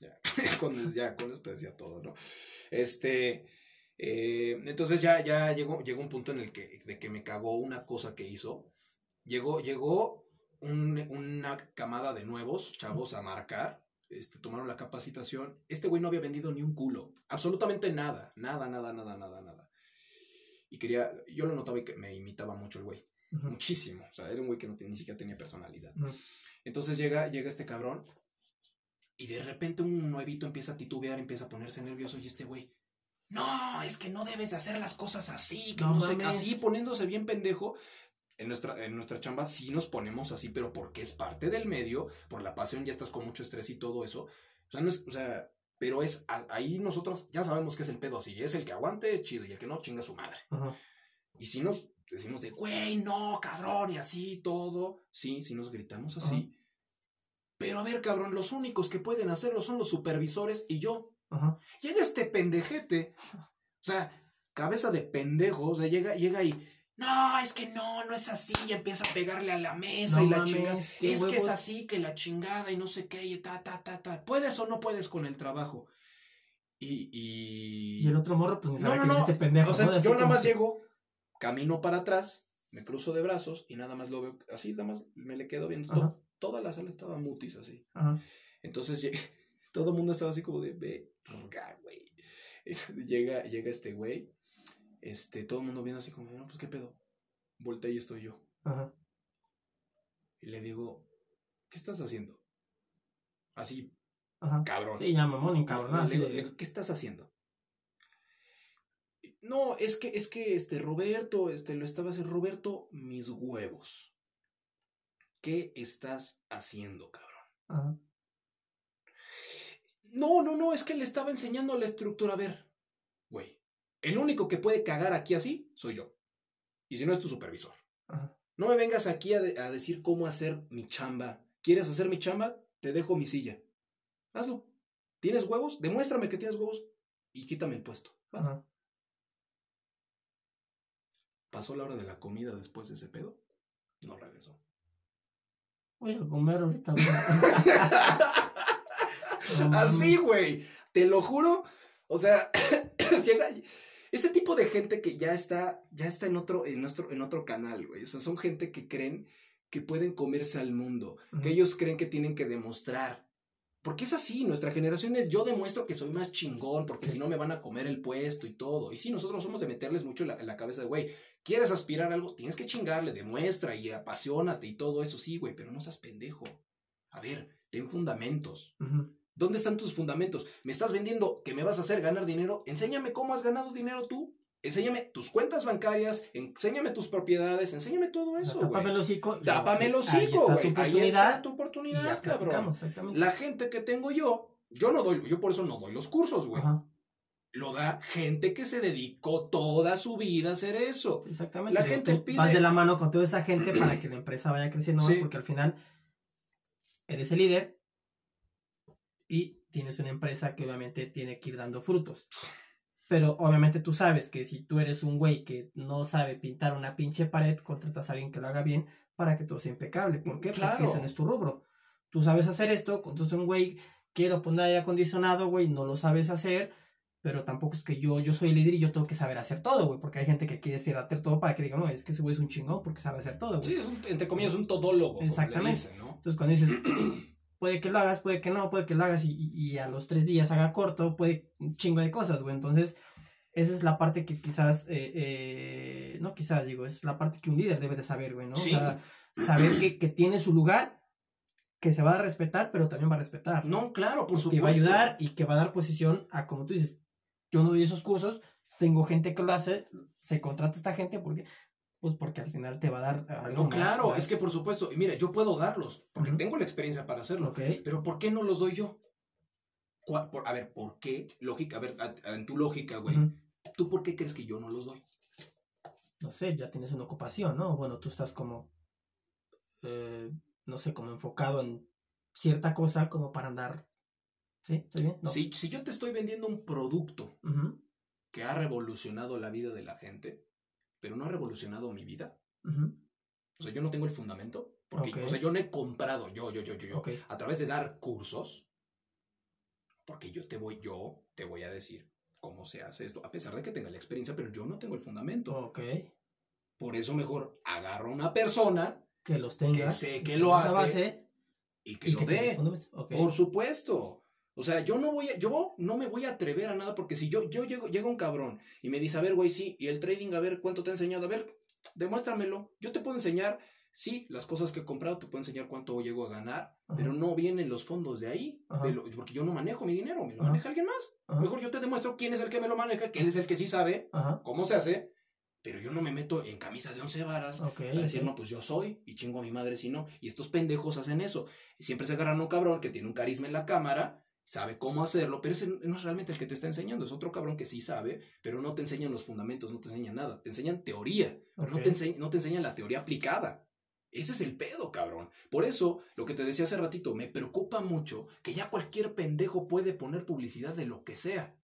Ya, (laughs) con, ya, con eso te decía todo, ¿no? Este. Eh, entonces ya, ya llegó, llegó un punto en el que, de que me cagó una cosa que hizo. Llegó, llegó un- una camada de nuevos chavos a marcar. Este, tomaron la capacitación. Este güey no había vendido ni un culo. Absolutamente nada. Nada, nada, nada, nada, nada. Y quería, yo lo notaba y que me imitaba mucho el güey. Ujú, Muchísimo. O sea, era un güey que no, ni siquiera tenía personalidad. ujú. Entonces llega, llega este cabrón y de repente un nuevito empieza a titubear, empieza a ponerse nervioso y este güey, no, es que no debes de hacer las cosas así, que No no, sé, así poniéndose bien pendejo. En nuestra, en nuestra chamba sí nos ponemos así, pero porque es parte del medio, por la pasión ya estás con mucho estrés y todo eso. O sea, no es, o sea, pero es a- ahí nosotros ya sabemos que es el pedo así, es el que aguante, chido, y el que no, chinga su madre. Ajá. Y si nos decimos de, güey, no, cabrón, y así todo, sí, sí nos gritamos así. Pero a ver, cabrón, los únicos que pueden hacerlo son los supervisores y yo. Ajá. Llega este pendejete, o sea, cabeza de pendejo, o sea, llega, llega y, no, es que no, no es así, y empieza a pegarle a la mesa No y la mames, chingada. Es que es así, que la chingada y no sé qué, y ta, ta, ta, ta. ¿Puedes o no puedes con el trabajo? Y, y... Y el otro morro, pues No, no, no. este pendejo. O sea, ¿no? Yo nada más que- llego, camino para atrás, me cruzo de brazos y nada más lo veo así, nada más me le quedo viendo. To- toda la sala estaba mutis así. Ajá. Entonces (laughs) todo el mundo estaba así como de verga, güey. (laughs) llega, llega este güey, este, todo el mundo viendo así como, no, pues qué pedo. Voltea y estoy yo. Ajá. Y le digo, ¿qué estás haciendo? Así, Ajá. cabrón. Sí, ya mamón, encabronado. Le así digo- de- le digo, ¿qué estás haciendo? No, es que, es que, este, Roberto, este, lo estaba haciendo. Roberto, mis huevos. ¿Qué estás haciendo, cabrón? Ajá. No, no, no, es que le estaba enseñando la estructura. A ver, güey, el único que puede cagar aquí así soy yo. Y si no es tu supervisor. Ajá. No me vengas aquí a, de- a decir cómo hacer mi chamba. ¿Quieres hacer mi chamba? Te dejo mi silla. Hazlo. ¿Tienes huevos? Demuéstrame que tienes huevos y quítame el puesto. Vas. Ajá. Pasó la hora de la comida después de ese pedo. No regresó. Voy a comer ahorita. (laughs) Así, güey. Te lo juro. O sea, (coughs) llega ese tipo de gente que ya está, ya está en otro, en nuestro, en otro canal, güey. O sea, son gente que creen que pueden comerse al mundo, que ellos creen que tienen que demostrar. Porque es así, nuestra generación es yo demuestro que soy más chingón, porque Sí. si no me van a comer el puesto y todo. Y sí, nosotros somos de meterles mucho en la, en la cabeza de, güey, ¿quieres aspirar a algo? Tienes que chingarle, demuestra y apasionate y todo eso, sí, güey, pero no seas pendejo. A ver, ten fundamentos. ¿Dónde están tus fundamentos? ¿Me estás vendiendo que me vas a hacer ganar dinero? Enséñame cómo has ganado dinero tú. Enséñame tus cuentas bancarias, enséñame tus propiedades, enséñame todo eso, Tápame el hocico. Tápame el hocico, güey. Ahí está tu oportunidad, cabrón. La gente que tengo yo, yo no doy, yo por eso no doy los cursos, güey. Lo da gente que se dedicó toda su vida a hacer eso. Exactamente. La Pero gente pide- Vas de la mano con toda esa gente para que la empresa vaya creciendo más, Sí. porque al final eres el líder y tienes una empresa que obviamente tiene que ir dando frutos. Pero obviamente tú sabes que si tú eres un güey que no sabe pintar una pinche pared, contratas a alguien que lo haga bien para que todo sea impecable. ¿Por qué? Claro. Porque ese no es tu rubro. Tú sabes hacer esto, entonces un güey quiero poner aire acondicionado, güey, no lo sabes hacer, pero tampoco es que yo, yo soy el líder y yo tengo que saber hacer todo, güey, porque hay gente que quiere ser hacer todo para que digan, no, es que ese güey es un chingón porque sabe hacer todo, güey. Sí, es un, entre comillas, un todólogo. como le Exactamente. dicen, ¿no? Entonces cuando dices, puede que lo hagas, puede que no, puede que lo hagas y, y- a los tres días haga corto, puede un chingo de cosas, güey. Entonces, esa es la parte que quizás, eh, eh, no quizás digo, es la parte que un líder debe de saber, güey, ¿no? Sí. O sea, saber que, que tiene su lugar, que se va a respetar, pero también va a respetar. No, claro, por que supuesto. va a ayudar y que va a dar posición a, como tú dices, yo no doy esos cursos, tengo gente que lo hace, se contrata esta gente porque, pues porque al final te va a dar algo No, claro, más. es que por supuesto, y mira, yo puedo darlos, porque tengo la experiencia para hacerlo, pero ¿por qué no los doy yo? Por- a ver, ¿por qué? Lógica, a ver, a- a- en tu lógica, güey. ¿tú por qué crees que yo no los doy? no sé, ya tienes una ocupación, ¿no? Bueno, tú estás como, eh, no sé, como enfocado en cierta cosa como para andar, ¿sí? ¿Estoy bien? No. Si, si yo te estoy vendiendo un producto que ha revolucionado la vida de la gente, pero no ha revolucionado mi vida, ujú, o sea, yo no tengo el fundamento, porque, Ok. o sea, yo no he comprado, yo, yo, yo, yo, yo, Ok. a través de dar cursos, porque yo te voy, yo te voy a decir cómo se hace esto, a pesar de que tenga la experiencia, pero yo no tengo el fundamento. Ok. Por eso mejor agarro a una persona Que los tengas. sé que lo hace y que y lo que dé. fundamentos. Ok. Por supuesto. O sea, yo no voy a, yo no me voy a atrever a nada porque si yo, yo llego, llega un cabrón y me dice, a ver, güey, sí, y el trading, a ver, ¿cuánto te ha enseñado? A ver, demuéstramelo. Yo te puedo enseñar, sí, las cosas que he comprado, te puedo enseñar cuánto llego a ganar, Ajá. pero no vienen los fondos de ahí, Ajá. de lo- porque yo no manejo mi dinero, me lo Ajá. maneja alguien más. Ajá, Mejor yo te demuestro quién es el que me lo maneja, que él es el que sí sabe cómo se hace, pero yo no me meto en camisa de once varas Ok. a decir, no, pues yo soy y chingo a mi madre si no. Y estos pendejos hacen eso. Y siempre se agarran a un cabrón que tiene un carisma en la cámara, sabe cómo hacerlo, pero ese no es realmente el que te está enseñando. Es otro cabrón que sí sabe, pero no te enseñan los fundamentos, no te enseñan nada. Te enseñan teoría, pero no, te ense- no te enseñan la teoría aplicada. Ese es el pedo, cabrón. Por eso, lo que te decía hace ratito, me preocupa mucho que ya cualquier pendejo puede poner publicidad de lo que sea.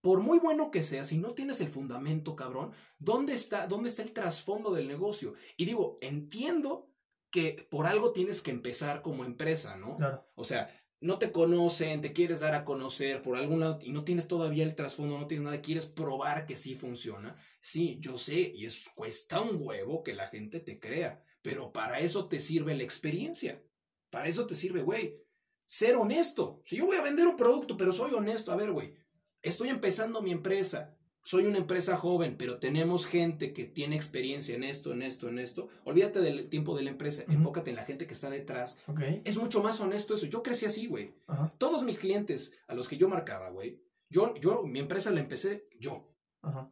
Por muy bueno que sea, si no tienes el fundamento, cabrón, ¿dónde está, dónde está el trasfondo del negocio? Y digo, entiendo que por algo tienes que empezar como empresa, ¿no? Claro. O sea, no te conocen, te quieres dar a conocer por algún lado y no tienes todavía el trasfondo, no tienes nada, quieres probar que sí funciona. Sí, yo sé, y es cuesta un huevo que la gente te crea, pero para eso te sirve la experiencia. Para eso te sirve, güey, ser honesto. Si yo voy a vender un producto, pero soy honesto, a ver, güey, estoy empezando mi empresa. Soy una empresa joven, pero tenemos gente que tiene experiencia en esto, en esto, en esto. Olvídate del tiempo de la empresa, enfócate en la gente que está detrás es mucho más honesto eso. Yo crecí así, güey. Todos mis clientes a los que yo marcaba, güey, yo, yo, mi empresa la empecé yo,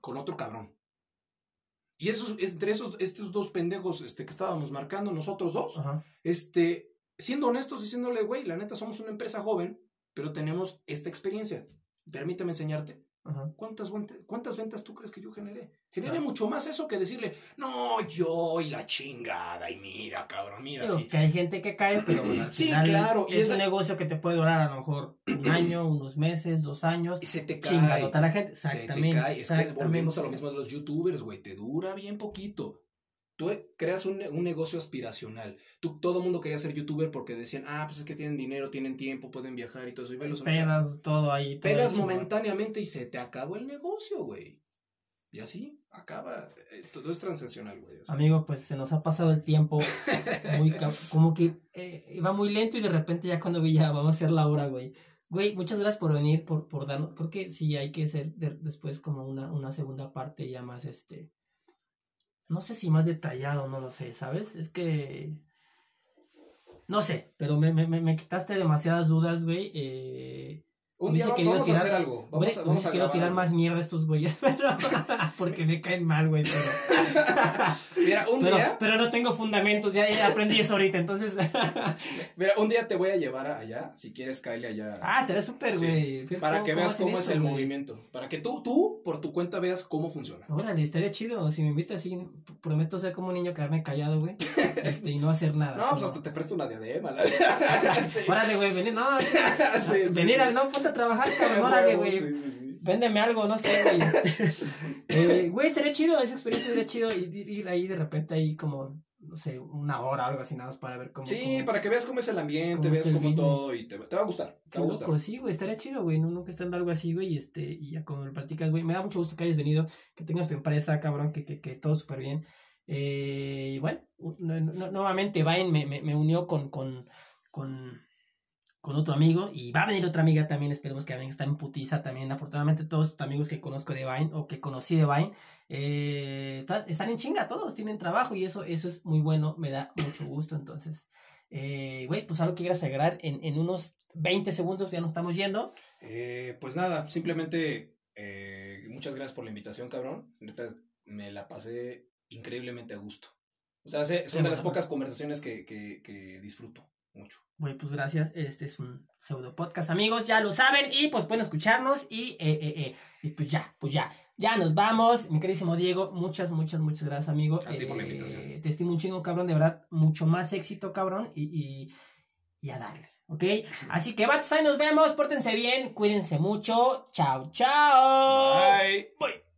con otro cabrón. Y esos, entre esos, estos dos pendejos este, que estábamos marcando, nosotros dos, este, siendo honestos, diciéndole, güey, la neta somos una empresa joven, pero tenemos esta experiencia. Permíteme enseñarte. Ajá. ¿Cuántas, ¿Cuántas ventas tú crees que yo generé? Generé Claro. mucho más eso que decirle, no, yo y la chingada, y mira, cabrón, mira, sí. que hay gente que cae, pero bueno, al (clears throat) Sí, final claro, y es esa- un negocio que te puede durar a lo mejor un (clears throat) año, unos meses, dos años. Y se te cae. Chingadota la gente. Se te Exactamente. cae. Es que exactamente. volvemos a lo mismo de los youtubers, güey. Te dura bien poquito. Tú eh, creas un, un negocio aspiracional. Tú, todo el mundo quería ser youtuber porque decían, ah, pues es que tienen dinero, tienen tiempo, pueden viajar y todo eso. Y velos. Pedas, todo ahí. todo Pegas momentáneamente y se te acabó el negocio, güey. Y así acaba. Eh, Todo es transaccional, güey. así. Amigo, pues se nos ha pasado el tiempo (laughs) muy como que eh, iba muy lento y de repente ya cuando vi ya vamos a hacer la hora, güey. Güey, muchas gracias por venir, por, por darnos, creo que sí hay que hacer de- después como una, una segunda parte ya más este, no sé si más detallado, no lo sé, ¿sabes? Es que, no sé, pero me, me, me, quitaste demasiadas dudas, güey. Eh, Un día vamos a tirar- hacer algo. Vamos Hombre, a, vamos a grabar tirar algo. más mierda a estos güeyes, (laughs) pero porque me caen mal, güey. Pero, (laughs) Mira, un pero, día. pero no tengo fundamentos, ya, ya aprendí eso ahorita, entonces. (laughs) Mira, un día te voy a llevar allá. Si quieres, caerle allá. ah, será súper, Sí, güey. Para que veas cómo es eso, el güey? movimiento. Para que tú, tú, por tu cuenta, veas cómo funciona. Órale, estaría chido. Si me invitas así, p- prometo ser como un niño, quedarme callado, güey. Este, y no hacer nada. No, pues hasta te presto una diadema. la- Sí. Órale, güey, venir, no, Sí, sí, venir sí. al no, ponte (laughs) a trabajar, cabrón, órale, güey. sí, sí, sí. véndeme algo, no sé, güey. Este, (laughs) eh, güey, estaría chido, esa experiencia estaría chido ir, ir- ahí de repente ahí como, no sé, una hora o algo así nada más para ver cómo. Sí, cómo- para que veas cómo es el ambiente, veas cómo business. todo y te, te va a gustar, te va a gustar. loco, sí, güey, estaría chido, güey, no, nunca estando algo así, güey, y este, y ya como lo platicas, güey, me da mucho gusto que hayas venido, que tengas tu empresa, cabrón, que, que, que todo súper bien, eh, y bueno, u- no- no- nuevamente Vine me, me, me unió con, con, con, con otro amigo, y va a venir otra amiga también, esperemos que venga, está en putiza también, afortunadamente todos los amigos que conozco de Vine, o que conocí de Vine, eh, están en chinga, todos tienen trabajo, y eso, eso es muy bueno, me da mucho gusto, entonces... Eh, güey, pues algo que quieras agregar en, en unos 20 segundos, ya nos estamos yendo. Eh, pues nada, simplemente eh, muchas gracias por la invitación, cabrón. Neta, me la pasé increíblemente a gusto. O sea, se- son de las pocas conversaciones que, que, que disfruto mucho. Güey, pues gracias. Este es un pseudo podcast, amigos, ya lo saben. Y pues pueden escucharnos. Y, eh, eh, eh, y pues ya, pues ya. Ya nos vamos. Mi queridísimo Diego, muchas, muchas, muchas gracias, amigo. A ti por la invitación. Te estimo un chingo, cabrón. De verdad, mucho más éxito, cabrón. Y, y, y a darle. ¿Ok? Así que, vatos, ahí nos vemos. Pórtense bien. Cuídense mucho. Chao, chao. Bye. Bye.